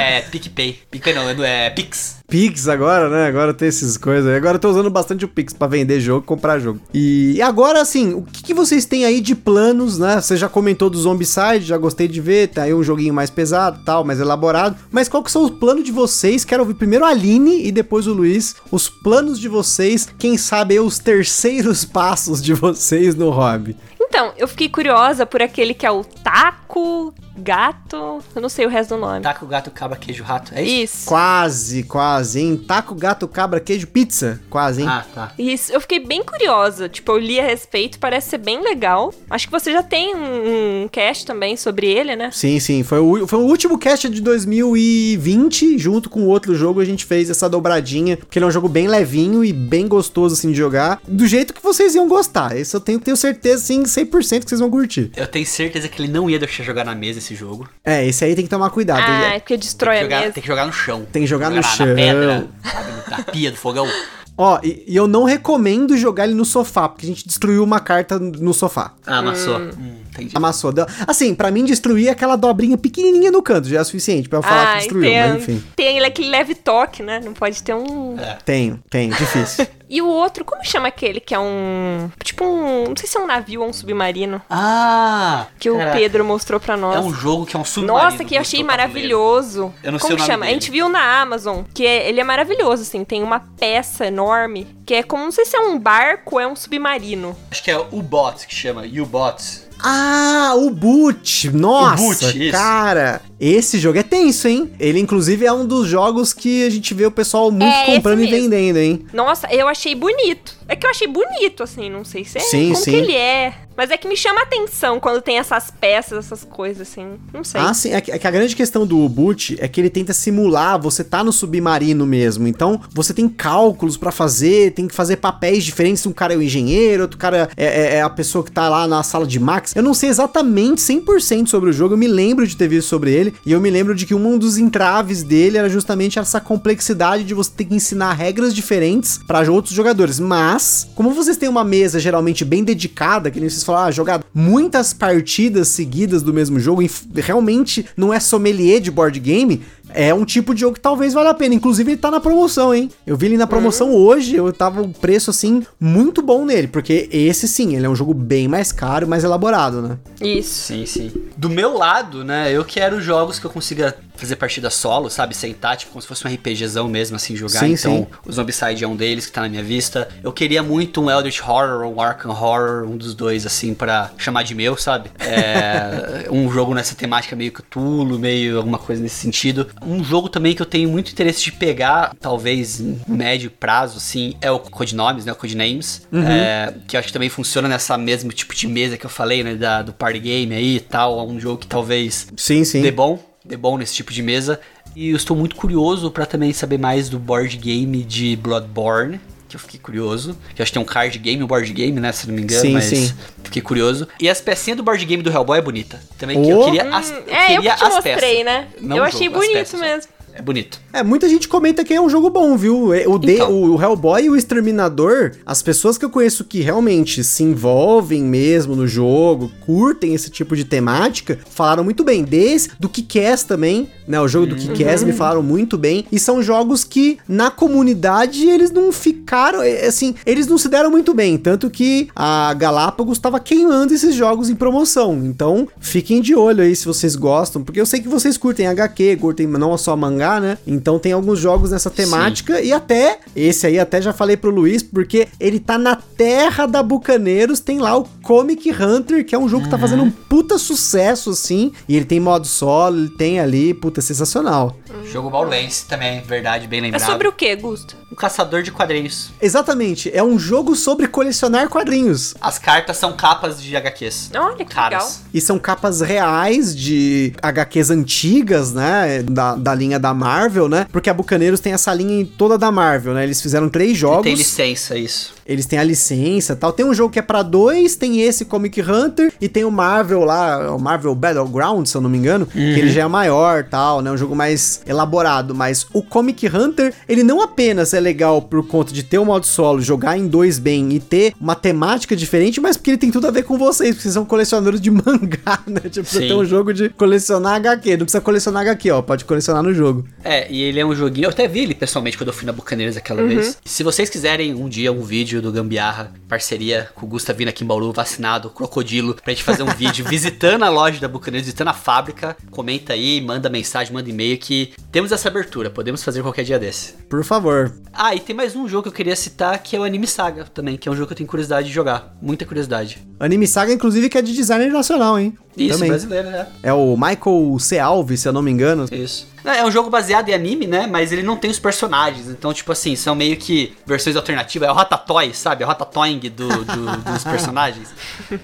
é PicPay. PicPay não, é Pix. Pix agora, né? Agora tem essas coisas. Agora eu tô usando bastante o Pix para vender jogo, comprar jogo. E agora, assim, o que, que, vocês têm aí de planos, né? Você já comentou do Zombicide, já gostei de ver, tá aí um joguinho mais pesado, tal, mais elaborado. Mas qual que são os planos de vocês? Quero ouvir primeiro a Aline e depois o Luiz. Os planos de vocês, quem sabe aí os terceiros passos de vocês no hobby. Então, eu fiquei curiosa por aquele que é o taco, gato. Eu não sei o resto do nome. Taco, gato, cabra, queijo, rato. É isso? Isso. Quase, quase, hein? Taco, gato, cabra, queijo, pizza. Quase, hein? Ah, tá. Isso. Eu fiquei bem curiosa. Tipo, eu li a respeito, parece ser bem legal. Acho que você já tem um, um cast também sobre ele, né? Sim, sim. Foi o, foi o último cast de 2020. Junto com o outro jogo, a gente fez essa dobradinha. Porque ele é um jogo bem levinho e bem gostoso, assim, de jogar. Do jeito que vocês iam gostar. Isso eu tenho, tenho certeza, sim, 100% que vocês vão curtir. Eu tenho certeza que ele não ia deixar jogar na mesa esse jogo. É, esse aí tem que tomar cuidado. Ah, é porque destrói jogar, a mesa. Tem que jogar no chão. Tem que jogar, jogar no chão. Na pedra, sabe, na pia do fogão. Ó, e, e, eu não recomendo jogar ele no sofá, porque a gente destruiu uma carta no sofá. Ah, amassou. Hum. Hum, amassou. Assim, para mim destruir aquela dobrinha pequenininha no canto já é suficiente para eu falar ah, que destruiu, tem, mas enfim. Tem aquele leve toque, né? Não pode ter um... É. Tem, tem, difícil. E o outro, como chama aquele que é um. Tipo um. Não sei se é um navio ou um submarino. Ah! Que o Pedro mostrou pra nós. É um jogo que é um submarino. Nossa, que eu achei maravilhoso. Eu não como sei o nome chama? Dele. A gente viu na Amazon, que é, ele é maravilhoso, assim. Tem uma peça enorme, que é como. Não sei se é um barco ou é um submarino. Acho que é o bot que chama, U-Bots. Ah, o Boot! Nossa, o Boot, cara! Esse jogo é tenso, hein? Ele, inclusive, é um dos jogos que a gente vê o pessoal muito é comprando e vendendo, hein? Nossa, eu achei bonito. É que eu achei bonito, assim, não sei se é sim, como sim. que ele é. Mas é que me chama atenção quando tem essas peças, essas coisas, assim. Não sei. Ah, sim. É que, é a grande questão do Ubuntu é que ele tenta simular você tá no submarino mesmo. Então, você tem cálculos para fazer, tem que fazer papéis diferentes. Um cara é o engenheiro, outro cara é, é, é, a pessoa que tá lá na sala de Max. Eu não sei exatamente 100% sobre o jogo, eu me lembro de ter visto sobre ele. E eu me lembro de que um dos entraves dele era justamente essa complexidade de você ter que ensinar regras diferentes para outros jogadores. Mas, como vocês têm uma mesa geralmente bem dedicada, que nem vocês falaram, ah, jogar muitas partidas seguidas do mesmo jogo, realmente não é sommelier de board game, é um tipo de jogo que talvez valha a pena. Inclusive, ele tá na promoção, hein? Eu vi ele na promoção uhum. hoje, eu tava um preço assim muito bom nele, porque esse sim, ele é um jogo bem mais caro, mais elaborado, né? Isso. Sim, sim. Do meu lado, né, eu quero jogos que eu consiga fazer partida solo, sabe? Sentar, tipo, como se fosse um RPGzão mesmo, assim, jogar. Sim, então, sim. o Zombicide é um deles que tá na minha vista. Eu queria muito um Eldritch Horror ou um Arkham Horror, um dos dois, assim, para chamar de meu, sabe? É, um jogo nessa temática meio Cthulhu, meio alguma coisa nesse sentido. Um jogo também que eu tenho muito interesse de pegar, talvez em médio prazo, assim, é o Codenomes, né? O Codenames. Uhum. É, que eu acho que também funciona nessa mesmo tipo de mesa que eu falei, né? Da, do party game aí e tal. É um jogo que talvez sim, sim. dê bom. Dê bom nesse tipo de mesa. E eu estou muito curioso para também saber mais do board game de Bloodborne que eu fiquei curioso. Que eu acho que tem um card game, um board game, né? Se não me engano, sim, mas sim. fiquei curioso. E as pecinhas do board game do Hellboy é bonita. Também oh. que eu queria as, eu é, queria eu que te mostrei, peças. né? Não eu achei jogo, bonito mesmo. É bonito. É, muita gente comenta que é um jogo bom, viu? É, o, então. o Hellboy e o Exterminador, as pessoas que eu conheço que realmente se envolvem mesmo no jogo, curtem esse tipo de temática, falaram muito bem. Desse, do Kick-Ass também, né? O jogo do Kick-Ass me falaram muito bem. E são jogos que, na comunidade, eles não ficaram, é, assim, eles não se deram muito bem. Tanto que a Galápagos estava queimando esses jogos em promoção. Então, fiquem de olho aí se vocês gostam, porque eu sei que vocês curtem HQ, curtem não só mangá, né? Então tem alguns jogos nessa temática Sim. e até esse aí até já falei pro Luiz porque ele tá na terra da Bucaneiros, tem lá o Comic Hunter, que é um jogo uhum. que tá fazendo um puta sucesso assim, e ele tem modo solo, ele tem ali, puta sensacional. Jogo Ballense também, verdade, bem lembrado. É sobre o que, Gusto? Um caçador de quadrinhos. Exatamente, é um jogo sobre colecionar quadrinhos. As cartas são capas de HQs. Olha que Caras. legal. E são capas reais de HQs antigas, né, da, da linha da Marvel, né? Porque a Bucaneiros tem essa linha toda da Marvel, né? Eles fizeram três jogos. E tem licença, isso. Eles têm a licença tal. Tem um jogo que é para dois, tem esse Comic Hunter e tem o Marvel lá, o Marvel Battleground, se eu não me engano, uhum. que ele já é maior tal, né? Um jogo mais elaborado. Mas o Comic Hunter, ele não apenas é legal por conta de ter o modo solo, jogar em dois bem e ter uma temática diferente, mas porque ele tem tudo a ver com vocês, porque vocês são colecionadores de mangá, né? Tipo, Sim. você tem um jogo de colecionar HQ. Não precisa colecionar HQ, ó. Pode colecionar no jogo. É, e ele é um joguinho. Eu até vi ele pessoalmente quando eu fui na Bucaneiras aquela uhum. vez. Se vocês quiserem um dia um vídeo vídeo do Gambiarra, parceria com o Gusta vindo aqui em Bauru, vacinado, crocodilo, pra gente fazer um vídeo visitando a loja da Bucaneiros, visitando a fábrica. Comenta aí, manda mensagem, manda e-mail que temos essa abertura, podemos fazer qualquer dia desse. Por favor. Ah, e tem mais um jogo que eu queria citar que é o Anime Saga também, que é um jogo que eu tenho curiosidade de jogar, muita curiosidade. Anime Saga, inclusive, que é de designer nacional, hein? Isso, também. brasileiro, né? É o Michael C. Alves, se eu não me engano. Isso. É um jogo baseado em anime, né? Mas ele não tem os personagens. Então, tipo assim, são meio que versões alternativas. É o Ratatouille, sabe? O Ratatouille do, do, dos personagens.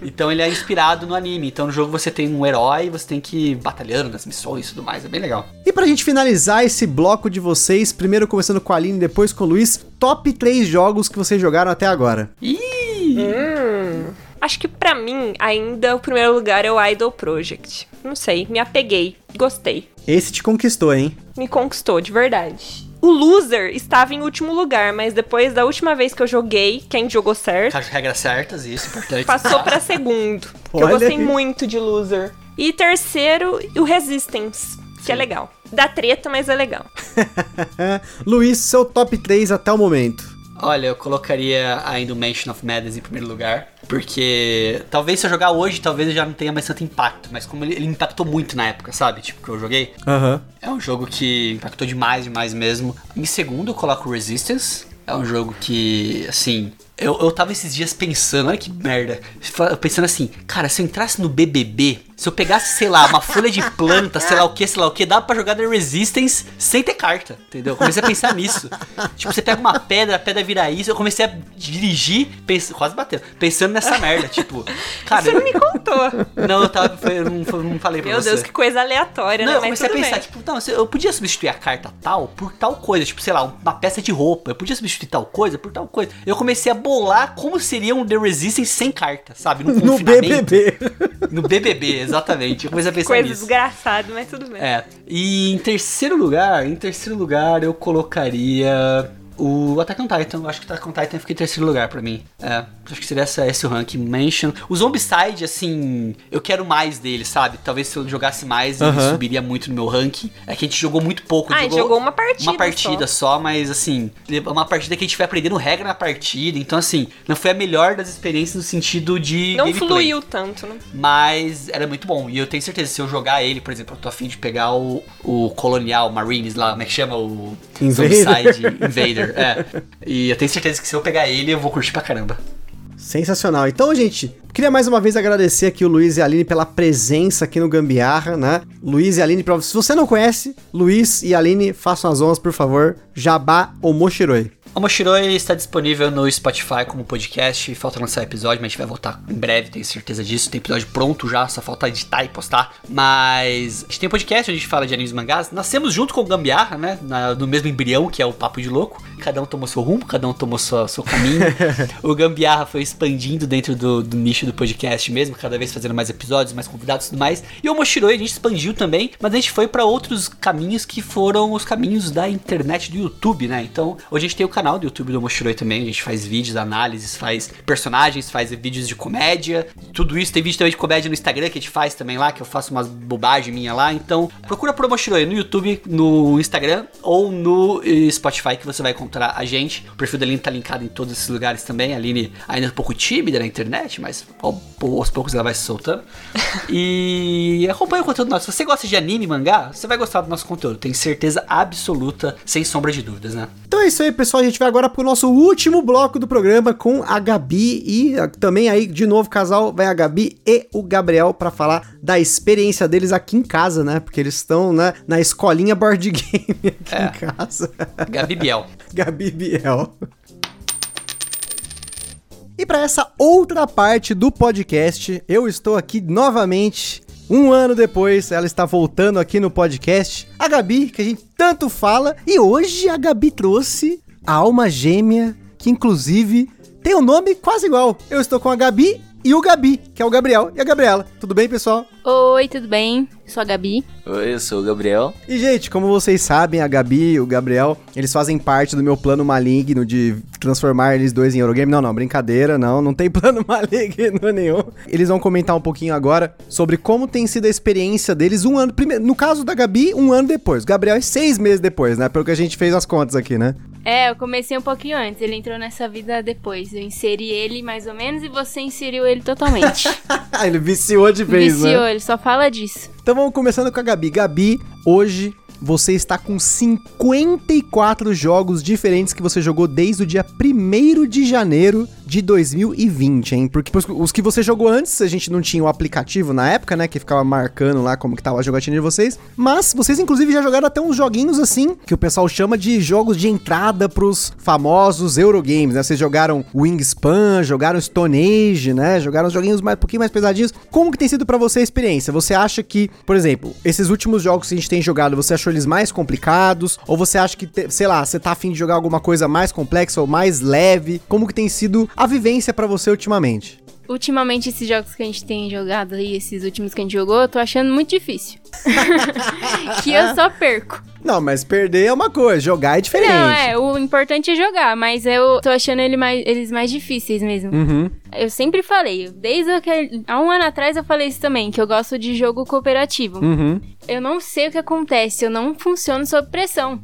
Então ele é inspirado no anime. Então no jogo você tem um herói, você tem que ir batalhando nas missões e tudo mais. É bem legal. E pra gente finalizar esse bloco de vocês, primeiro começando com a Aline, depois com o Luiz, top 3 jogos que vocês jogaram até agora. Ih! Hum. Acho que para mim, ainda o primeiro lugar é o Idol Project. Não sei, me apeguei, gostei. Esse te conquistou, hein? Me conquistou, de verdade. O loser estava em último lugar, mas depois da última vez que eu joguei, quem jogou certo. As regras certas, isso, importante. Passou para segundo. eu gostei muito de loser. E terceiro, o Resistance, que é legal. Dá treta, mas é legal. Luiz, seu top 3 até o momento. Olha, eu colocaria ainda o Mansion of Madness em primeiro lugar. Porque talvez se eu jogar hoje, talvez eu já não tenha mais tanto impacto. Mas como ele, ele impactou muito na época, sabe? Tipo, que eu joguei. Uhum. É um jogo que impactou demais, demais mesmo. Em segundo, eu coloco Resistance. É um jogo que, assim, Eu, eu tava esses dias pensando, olha que merda. Pensando assim, cara, se eu entrasse no BBB, se eu pegasse, sei lá, uma folha de planta, sei lá o que, sei lá o que, dava pra jogar The Resistance sem ter carta, entendeu? Eu comecei a pensar nisso. Tipo, você pega uma pedra, a pedra vira isso. Eu comecei a dirigir, pens... quase batendo, pensando nessa merda. Tipo, cara. Você não me contou. Não, eu tava. Eu não, não falei pra Meu você. Meu Deus, que coisa aleatória, não, né? Eu comecei a pensar, bem. tipo, não, eu podia substituir a carta tal por tal coisa. Tipo, sei lá, uma peça de roupa. Eu podia substituir tal coisa por tal coisa. Eu comecei a bolar como seria um The Resistance sem carta, sabe? No BBB. No BBB, exatamente. Eu comecei a pensar Coisa nisso. desgraçada, mas tudo bem. É. E em terceiro lugar, em terceiro lugar eu colocaria o Attack on Titan, eu acho que Attack on Titan fica em terceiro lugar pra mim. É, acho que seria essa, esse o ranking. Mention. O Zombicide, assim, eu quero mais dele, sabe? Talvez se eu jogasse mais, ele subiria muito no meu ranking. É que a gente jogou muito pouco. Ah, a gente jogou uma partida Uma partida só. só, mas assim, uma partida que a gente foi aprendendo regra na partida. Então, assim, não foi a melhor das experiências no sentido de. Não gameplay, fluiu tanto, né? Mas era muito bom. E eu tenho certeza, se eu jogar ele, por exemplo, eu tô afim de pegar o, o Colonial Marines lá, como é que chama? O Invader. Zombicide Invader. É. E eu tenho certeza que se eu pegar ele, eu vou curtir pra caramba. Sensacional. Então, gente, queria mais uma vez agradecer aqui o Luiz e a Aline pela presença aqui no Gambiarra, né? Luiz e Aline, se você não conhece, Luiz e Aline, façam as honras, por favor. Jabá ou Moshiroi. O Moshiroi está disponível no Spotify como podcast. Falta lançar episódio, mas a gente vai voltar em breve, tenho certeza disso. Tem episódio pronto já, só falta editar e postar. Mas a gente tem um podcast onde a gente fala de animes e mangás. Nascemos junto com o Gambiarra, né? Na, no mesmo embrião, que é o Papo de Louco. Cada um tomou seu rumo, cada um tomou seu, seu caminho. o Gambiarra foi expandindo dentro do, do, nicho do podcast mesmo, cada vez fazendo mais episódios, mais convidados e tudo mais. E o Moshiroi a gente expandiu também, mas a gente foi para outros caminhos que foram os caminhos da internet do YouTube, né? Então, hoje a gente tem o canal do YouTube do Moshiroi também, a gente faz vídeos, análises, faz personagens, faz vídeos de comédia, tudo isso. Tem vídeo também de comédia no Instagram que a gente faz também lá, que eu faço umas bobagens minha lá. Então, procura por Moshiroi no YouTube, no Instagram ou no Spotify que você vai encontrar a gente. O perfil da Aline tá linkado em todos esses lugares também. A Aline ainda é um pouco tímida na internet, mas aos poucos ela vai se soltando. e acompanha o conteúdo nosso. Se você gosta de anime, mangá, você vai gostar do nosso conteúdo. Tenho certeza absoluta, sem sombra de dúvidas, né? Então é isso aí, pessoal. A gente vai agora pro nosso último bloco do programa com a Gabi e também aí, de novo, casal, vai a Gabi e o Gabriel para falar da experiência deles aqui em casa, né? Porque eles estão né, na escolinha board game aqui é. em casa. Gabi Biel. Gabi Biel. E para essa outra parte do podcast, eu estou aqui novamente um ano depois, ela está voltando aqui no podcast. A Gabi, que a gente tanto fala. E hoje a Gabi trouxe a alma gêmea, que inclusive tem um nome quase igual. Eu estou com a Gabi e o Gabi, que é o Gabriel e a Gabriela. Tudo bem, pessoal? Oi, tudo bem? Sou a Gabi. Oi, eu sou o Gabriel. E, gente, como vocês sabem, a Gabi e o Gabriel, eles fazem parte do meu plano maligno de transformar eles dois em Eurogame. Não, não, brincadeira, não, não tem plano maligno nenhum. Eles vão comentar um pouquinho agora sobre como tem sido a experiência deles um ano, primeiro, no caso da Gabi, um ano depois. O Gabriel é seis meses depois, né? Pelo que a gente fez as contas aqui, né? É, eu comecei um pouquinho antes, ele entrou nessa vida depois. Eu inseri ele mais ou menos e você inseriu ele totalmente. ele viciou de vez, viciou, né? Viciou, ele só fala disso. Então vamos começando com a Gabi. Gabi, hoje você está com 54 jogos diferentes que você jogou desde o dia 1 de janeiro de 2020, hein? Porque os que você jogou antes, a gente não tinha o aplicativo na época, né? Que ficava marcando lá como que tava a jogatina de vocês. Mas vocês, inclusive, já jogaram até uns joguinhos assim, que o pessoal chama de jogos de entrada pros famosos Eurogames, né? Vocês jogaram Wingspan, jogaram Stone Age, né? Jogaram joguinhos mais, um pouquinho mais pesadinhos. Como que tem sido para você a experiência? Você acha que, por exemplo, esses últimos jogos que a gente tem jogado, você achou eles mais complicados? Ou você acha que, sei lá, você tá afim de jogar alguma coisa mais complexa ou mais leve? Como que tem sido a vivência para você ultimamente? Ultimamente, esses jogos que a gente tem jogado aí, esses últimos que a gente jogou, eu tô achando muito difícil. que eu só perco. Não, mas perder é uma coisa, jogar é diferente. Não, é, o importante é jogar, mas eu tô achando ele mais, eles mais difíceis mesmo. Uhum. Eu sempre falei, desde aquele, há um ano atrás eu falei isso também, que eu gosto de jogo cooperativo. Uhum. Eu não sei o que acontece, eu não funciono sob pressão.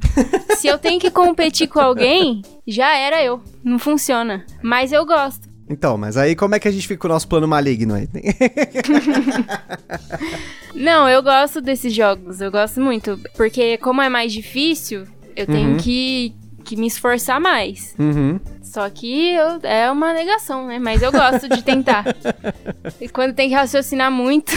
Se eu tenho que competir com alguém, já era eu. Não funciona. Mas eu gosto. Então, mas aí como é que a gente fica com o nosso plano maligno aí? Não, eu gosto desses jogos, eu gosto muito. Porque como é mais difícil, eu tenho Uhum. que, que me esforçar mais. Uhum. Só que eu, é uma negação, né? Mas eu gosto de tentar. e quando tem que raciocinar muito.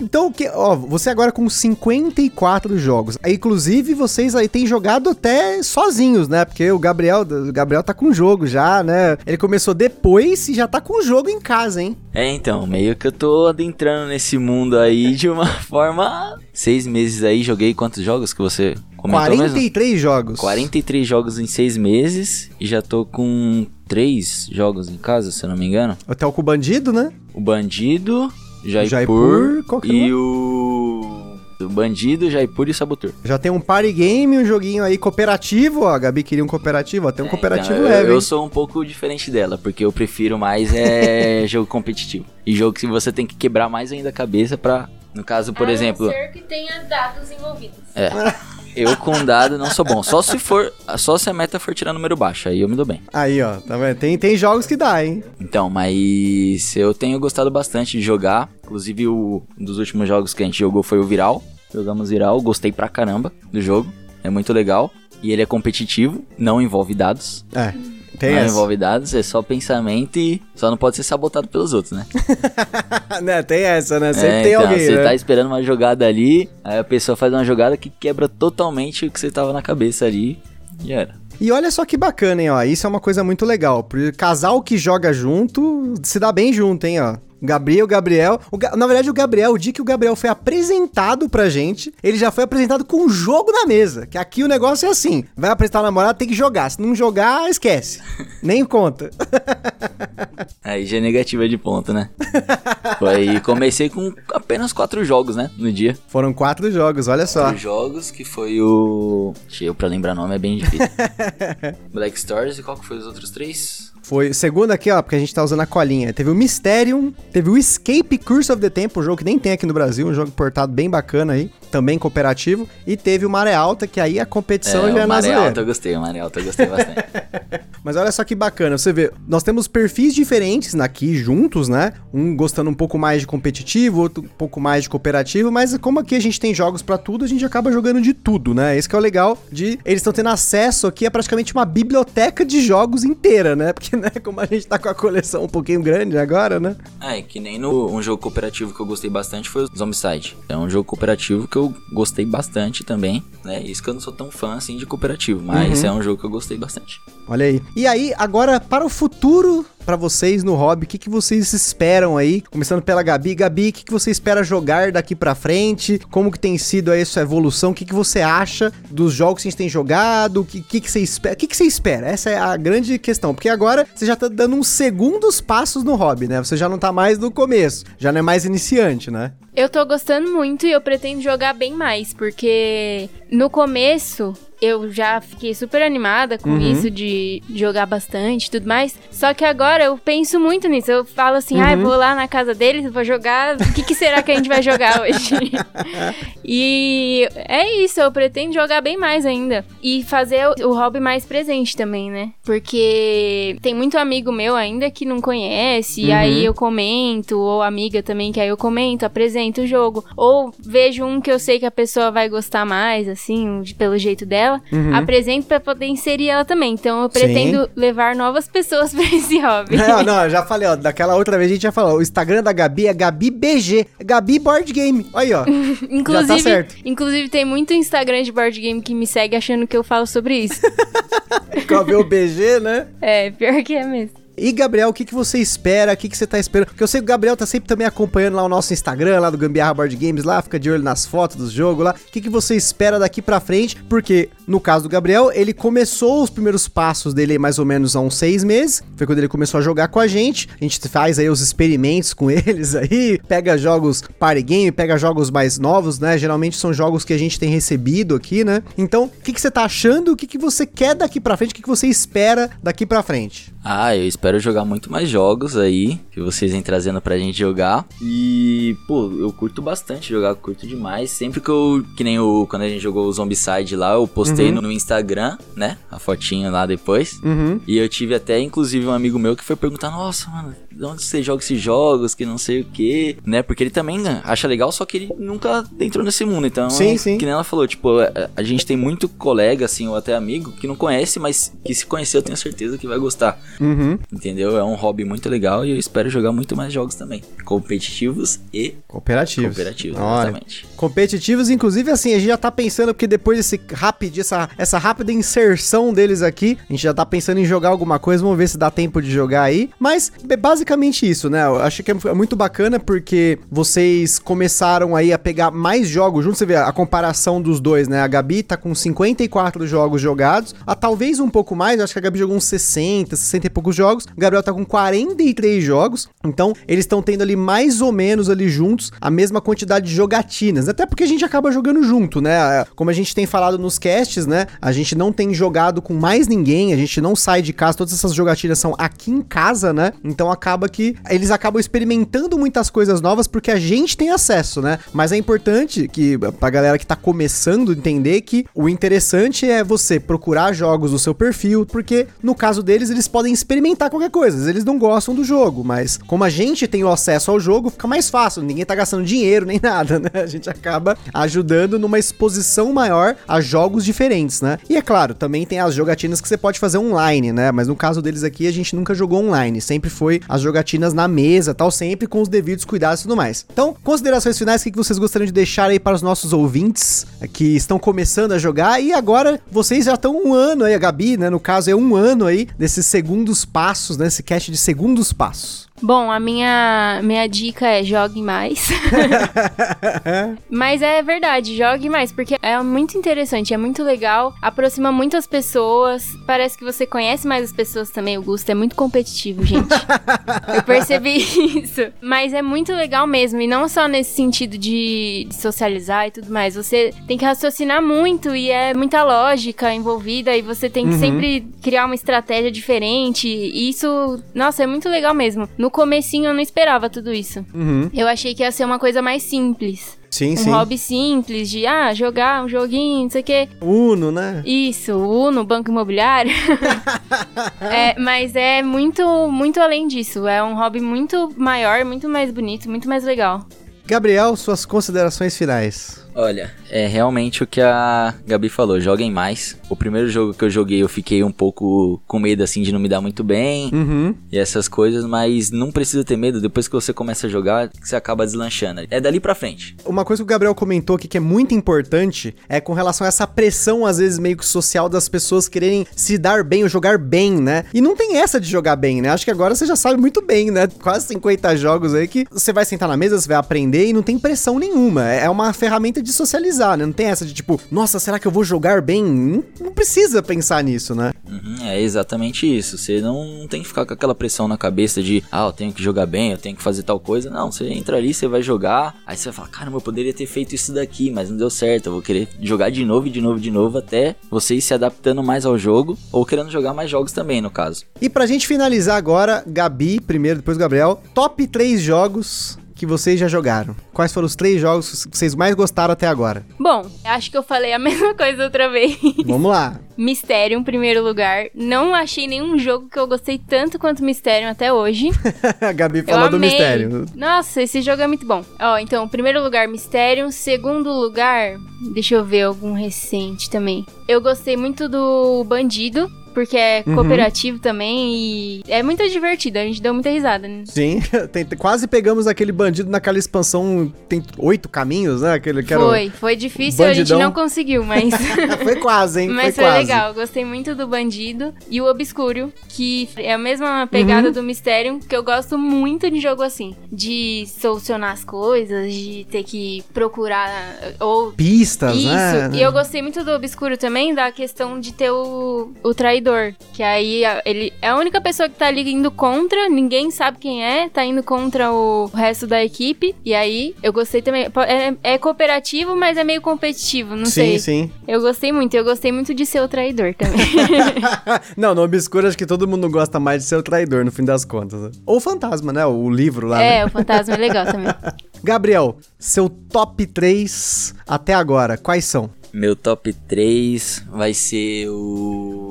Então, que, ó, você agora com 54 jogos. Aí, inclusive, vocês aí têm jogado até sozinhos, né? Porque o Gabriel, o Gabriel tá com o jogo já, né? Ele começou depois e já tá com o jogo em casa, hein? É, então, meio que eu tô adentrando nesse mundo aí de uma forma. Seis meses aí, joguei quantos jogos que você comentou 43 mesmo? jogos. 43 jogos em seis meses e já tô com três jogos em casa, se eu não me engano. Até o com o Bandido, né? O Bandido, Jaipur, Jaipur e o... o Bandido, Jaipur e o Saboteur. Já tem um party game, um joguinho aí cooperativo, ó. A Gabi queria um cooperativo, ó. Tem um é, cooperativo então, leve. Eu, eu, sou um pouco diferente dela, porque eu prefiro mais é jogo competitivo. E jogo que você tem que quebrar mais ainda a cabeça pra. No caso, por a exemplo. Não ser que tenha dados envolvidos. É. Eu com dado não sou bom. Só se for. Só se a meta for tirar número baixo. Aí eu me dou bem. Aí, ó, tá vendo? Tem, tem jogos que dá, hein? Então, mas eu tenho gostado bastante de jogar. Inclusive, o, um dos últimos jogos que a gente jogou foi o Viral. Jogamos Viral, gostei pra caramba do jogo. É muito legal. E ele é competitivo, não envolve dados. É. Tem não envolve dados, é só pensamento e só não pode ser sabotado pelos outros, né? né? Tem essa, né? Sempre é, tem então, alguém, Você né? tá esperando uma jogada ali, aí a pessoa faz uma jogada que quebra totalmente o que você tava na cabeça ali e era. E olha só que bacana, hein, ó. Isso é uma coisa muito legal. Porque casal que joga junto se dá bem junto, hein, ó. Gabriel, Gabriel. O, na verdade, o Gabriel, o dia que o Gabriel foi apresentado pra gente, ele já foi apresentado com um jogo na mesa. Que aqui o negócio é assim: vai apresentar o namorado, tem que jogar. Se não jogar, esquece. Nem conta. Aí já é negativa de ponto, né? Foi, comecei com apenas quatro jogos, né? No dia. Foram quatro jogos, olha só. Quatro jogos que foi o. Cheio pra lembrar nome é bem difícil. Black Stars e qual que foi os outros três? Foi segundo aqui, ó, porque a gente tá usando a colinha. Teve o Mysterium, teve o Escape Curse of the Temple, um jogo que nem tem aqui no Brasil, um jogo portado bem bacana aí, também cooperativo. E teve o Maré Alta, que aí a competição é, já é Maré Alta eu gostei, o Maré Alta eu gostei bastante. Mas olha só que bacana, você vê, nós temos perfis diferentes aqui juntos, né? Um gostando um pouco mais de competitivo, outro um pouco mais de cooperativo, mas como aqui a gente tem jogos para tudo, a gente acaba jogando de tudo, né? Esse que é o legal de eles estão tendo acesso aqui a praticamente uma biblioteca de jogos inteira, né? Porque né, como a gente tá com a coleção um pouquinho grande agora, né? É, que nem no um jogo cooperativo que eu gostei bastante foi o Zombicide. É um jogo cooperativo que eu gostei bastante também, né? Isso que eu não sou tão fã assim de cooperativo, mas uhum. é um jogo que eu gostei bastante. Olha aí. E aí, agora para o futuro para vocês no hobby, o que, que vocês esperam aí? Começando pela Gabi. Gabi, o que, que você espera jogar daqui para frente? Como que tem sido aí a sua evolução? O que, que você acha dos jogos que a gente tem jogado? O que, que, que você espera? O que, que você espera? Essa é a grande questão. Porque agora você já tá dando uns segundos passos no hobby, né? Você já não tá mais no começo, já não é mais iniciante, né? Eu tô gostando muito e eu pretendo jogar bem mais, porque no começo eu já fiquei super animada com uhum. isso de jogar bastante e tudo mais. Só que agora eu penso muito nisso. Eu falo assim, uhum. ah, vou lá na casa deles, vou jogar. O que, que será que a gente vai jogar hoje? e é isso, eu pretendo jogar bem mais ainda. E fazer o, hobby mais presente também, né? Porque tem muito amigo meu ainda que não conhece, uhum. e aí eu comento, ou amiga também, que aí eu comento, apresento o jogo. Ou vejo um que eu sei que a pessoa vai gostar mais, assim, pelo jeito dela uhum. apresento para poder inserir ela também. Então eu pretendo Sim. levar novas pessoas para esse hobby. Não, não, já falei, ó, daquela outra vez a gente já falou, o Instagram da Gabi é Gabi BG, Gabi Board Game. Aí, ó. inclusive, já tá certo. Inclusive tem muito Instagram de board game que me segue achando que eu falo sobre isso. Qual é o BG, né? É, pior que é mesmo. E Gabriel, o que, que você espera? O que, que você tá esperando? Porque eu sei que o Gabriel tá sempre também acompanhando lá o nosso Instagram, lá do Gambiarra Board Games, lá, fica de olho nas fotos dos jogos lá. O que, que você espera daqui pra frente? Porque, no caso do Gabriel, ele começou os primeiros passos dele mais ou menos há uns seis meses. Foi quando ele começou a jogar com a gente. A gente faz aí os experimentos com eles aí, pega jogos party game, pega jogos mais novos, né? Geralmente são jogos que a gente tem recebido aqui, né? Então, o que, que você tá achando? O que, que você quer daqui pra frente? O que, que você espera daqui pra frente? Ah, eu espero jogar muito mais jogos aí, que vocês vêm trazendo pra gente jogar. E, pô, eu curto bastante jogar, curto demais. Sempre que eu, que nem o, quando a gente jogou o Zombicide lá, eu postei postei uhum. no Instagram, né? A fotinha lá depois. Uhum. E eu tive até, inclusive, um amigo meu que foi perguntar: Nossa, mano, de onde você joga esses jogos? Que não sei o que, né? Porque ele também acha legal, só que ele nunca entrou nesse mundo. Então, sim, sim. que nem ela falou, tipo, a, a gente tem muito colega, assim, ou até amigo, que não conhece, mas que se conhecer eu tenho certeza que vai gostar. Uhum. Entendeu? É um hobby muito legal e eu espero jogar muito mais jogos também. Competitivos e cooperativos. Cooperativos, exatamente. Competitivos, inclusive, assim, a gente já tá pensando, porque depois desse rápido, essa, essa rápida inserção deles aqui, a gente já tá pensando em jogar alguma coisa, vamos ver se dá tempo de jogar aí. Mas é basicamente isso, né? Eu acho que é muito bacana porque vocês começaram aí a pegar mais jogos juntos. Você vê a comparação dos dois, né? A Gabi tá com 54 jogos jogados, a talvez um pouco mais, eu acho que a Gabi jogou uns 60, 60 e poucos jogos. O Gabriel tá com 43 jogos. Então, eles estão tendo ali mais ou menos ali juntos a mesma quantidade de jogatinas. Até porque a gente acaba jogando junto, né? Como a gente tem falado nos casts, né? A gente não tem jogado com mais ninguém, a gente não sai de casa, todas essas jogatinas são aqui em casa, né? Então acaba que eles acabam experimentando muitas coisas novas porque a gente tem acesso, né? Mas é importante que pra galera que tá começando entender que o interessante é você procurar jogos no seu perfil, porque no caso deles eles podem experimentar qualquer coisa, eles não gostam do jogo, mas como a gente tem o acesso ao jogo, fica mais fácil, ninguém tá gastando dinheiro nem nada, né? A gente acaba ajudando numa exposição maior a jogos diferentes, né? E é claro, também tem as jogatinas que você pode fazer online, né? Mas no caso deles aqui, a gente nunca jogou online, sempre foi as jogatinas na mesa, tal, sempre com os devidos cuidados e tudo mais. Então, considerações finais, o que vocês gostariam de deixar aí para os nossos ouvintes que estão começando a jogar e agora vocês já estão um ano aí, a Gabi, né? No caso, é um ano aí desses segundos passos, né? Esse cast de segundos passos. Bom, a minha, minha dica é jogue mais. Mas é verdade, jogue mais, porque é muito interessante, é muito legal, aproxima muitas pessoas, parece que você conhece mais as pessoas também. O Gusto é muito competitivo, gente. Eu percebi isso. Mas é muito legal mesmo, e não só nesse sentido de socializar e tudo mais. Você tem que raciocinar muito e é muita lógica envolvida, e você tem que uhum. sempre criar uma estratégia diferente. E isso, nossa, é muito legal mesmo. No comecinho eu não esperava tudo isso. Uhum. Eu achei que ia ser uma coisa mais simples. Sim, um sim. hobby simples de, ah, jogar um joguinho, não sei o quê. Uno, né? Isso, Uno, Banco Imobiliário. é, mas é muito, muito além disso. É um hobby muito maior, muito mais bonito, muito mais legal. Gabriel, suas considerações finais. Olha, é realmente o que a Gabi falou, joguem mais. O primeiro jogo que eu joguei eu fiquei um pouco com medo assim de não me dar muito bem uhum. e essas coisas, mas não precisa ter medo, depois que você começa a jogar, você acaba deslanchando. É dali pra frente. Uma coisa que o Gabriel comentou aqui que é muito importante é com relação a essa pressão, às vezes, meio que social das pessoas quererem se dar bem ou jogar bem, né? E não tem essa de jogar bem, né? Acho que agora você já sabe muito bem, né? Quase 50 jogos aí que você vai sentar na mesa, você vai aprender e não tem pressão nenhuma. É uma ferramenta de socializar, né? Não tem essa de tipo, nossa, será que eu vou jogar bem? Não, não precisa pensar nisso, né? Uhum, é exatamente isso. Você não tem que ficar com aquela pressão na cabeça de, ah, eu tenho que jogar bem, eu tenho que fazer tal coisa. Não, você entra ali, você vai jogar, aí você vai falar, caramba, eu poderia ter feito isso daqui, mas não deu certo. Eu vou querer jogar de novo, de novo, de novo, até você ir se adaptando mais ao jogo, ou querendo jogar mais jogos também, no caso. E pra gente finalizar agora, Gabi, primeiro, depois Gabriel, top 3 jogos que vocês já jogaram? Quais foram os três jogos que vocês mais gostaram até agora? Bom, acho que eu falei a mesma coisa outra vez. Vamos lá. Mistério em primeiro lugar. Não achei nenhum jogo que eu gostei tanto quanto Mistério até hoje. a Gabi falou do Mistério. Nossa, esse jogo é muito bom. Ó, então, primeiro lugar, Mistério. Segundo lugar, deixa eu ver algum recente também. Eu gostei muito do Bandido porque é uhum. cooperativo uhum. também e é muito divertido, a gente deu muita risada. Né? Sim, tem, quase pegamos aquele bandido naquela expansão, tem oito caminhos, né? Aquele que foi, foi difícil, a gente não conseguiu, mas... foi quase, hein? Mas foi, foi legal, gostei muito do Bandido e o Obscuro, que é a mesma pegada uhum. do Mistério, que eu gosto muito de jogo assim, de solucionar as coisas, de ter que procurar ou... Pistas, Isso, né? e eu gostei muito do Obscuro também, da questão de ter o, o traidor traidor. Que aí ele é a única pessoa que tá ali indo contra, ninguém sabe quem é, tá indo contra o resto da equipe. E aí eu gostei também. É, é cooperativo, mas é meio competitivo, não sim, sei. Sim, sim. Eu gostei muito, eu gostei muito de ser o traidor também. não, no Obscuro acho que todo mundo gosta mais de ser o traidor, no fim das contas. Né? Ou o fantasma, né? O livro lá. É, né? o fantasma é legal também. Gabriel, seu top 3 até agora, quais são? Meu top 3 vai ser o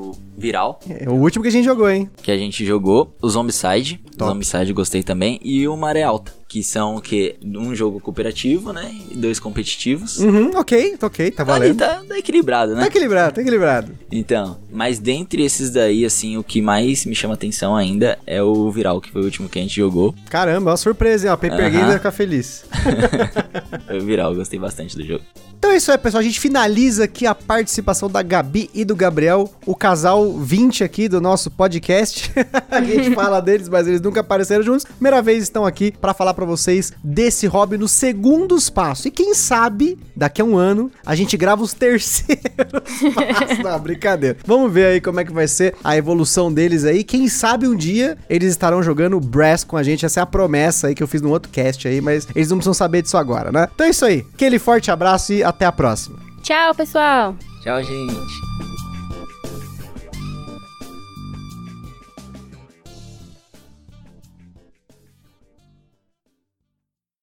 Viral. É o último que a gente jogou, hein? Que a gente jogou. O Zombicide. O Zombicide gostei também. E o Maré Alta. Que são o quê? Um jogo cooperativo, né? E dois competitivos. Uhum, ok, ok, tá valendo. Ali tá, tá equilibrado, né? Tá equilibrado, tá equilibrado. Então, mas dentre esses daí, assim, o que mais me chama atenção ainda é o Viral, que foi o último que a gente jogou. Caramba, uma surpresa, hein? Ó, Paper uhum. Vai ficar feliz. foi o Viral, gostei bastante do jogo. Então é isso aí, pessoal. A gente finaliza aqui a participação da Gabi e do Gabriel, o casal 20 aqui do nosso podcast. a gente fala deles, mas eles nunca apareceram juntos. Primeira vez estão aqui para falar para vocês desse hobby no segundo espaço. E quem sabe, daqui a um ano, a gente grava os terceiros passos. Não, brincadeira. Vamos ver aí como é que vai ser a evolução deles aí. Quem sabe um dia eles estarão jogando Brass com a gente. Essa é a promessa aí que eu fiz no outro cast aí, mas eles não precisam saber disso agora, né? Então é isso aí. Aquele forte abraço e até a próxima. Tchau, pessoal. Tchau, gente.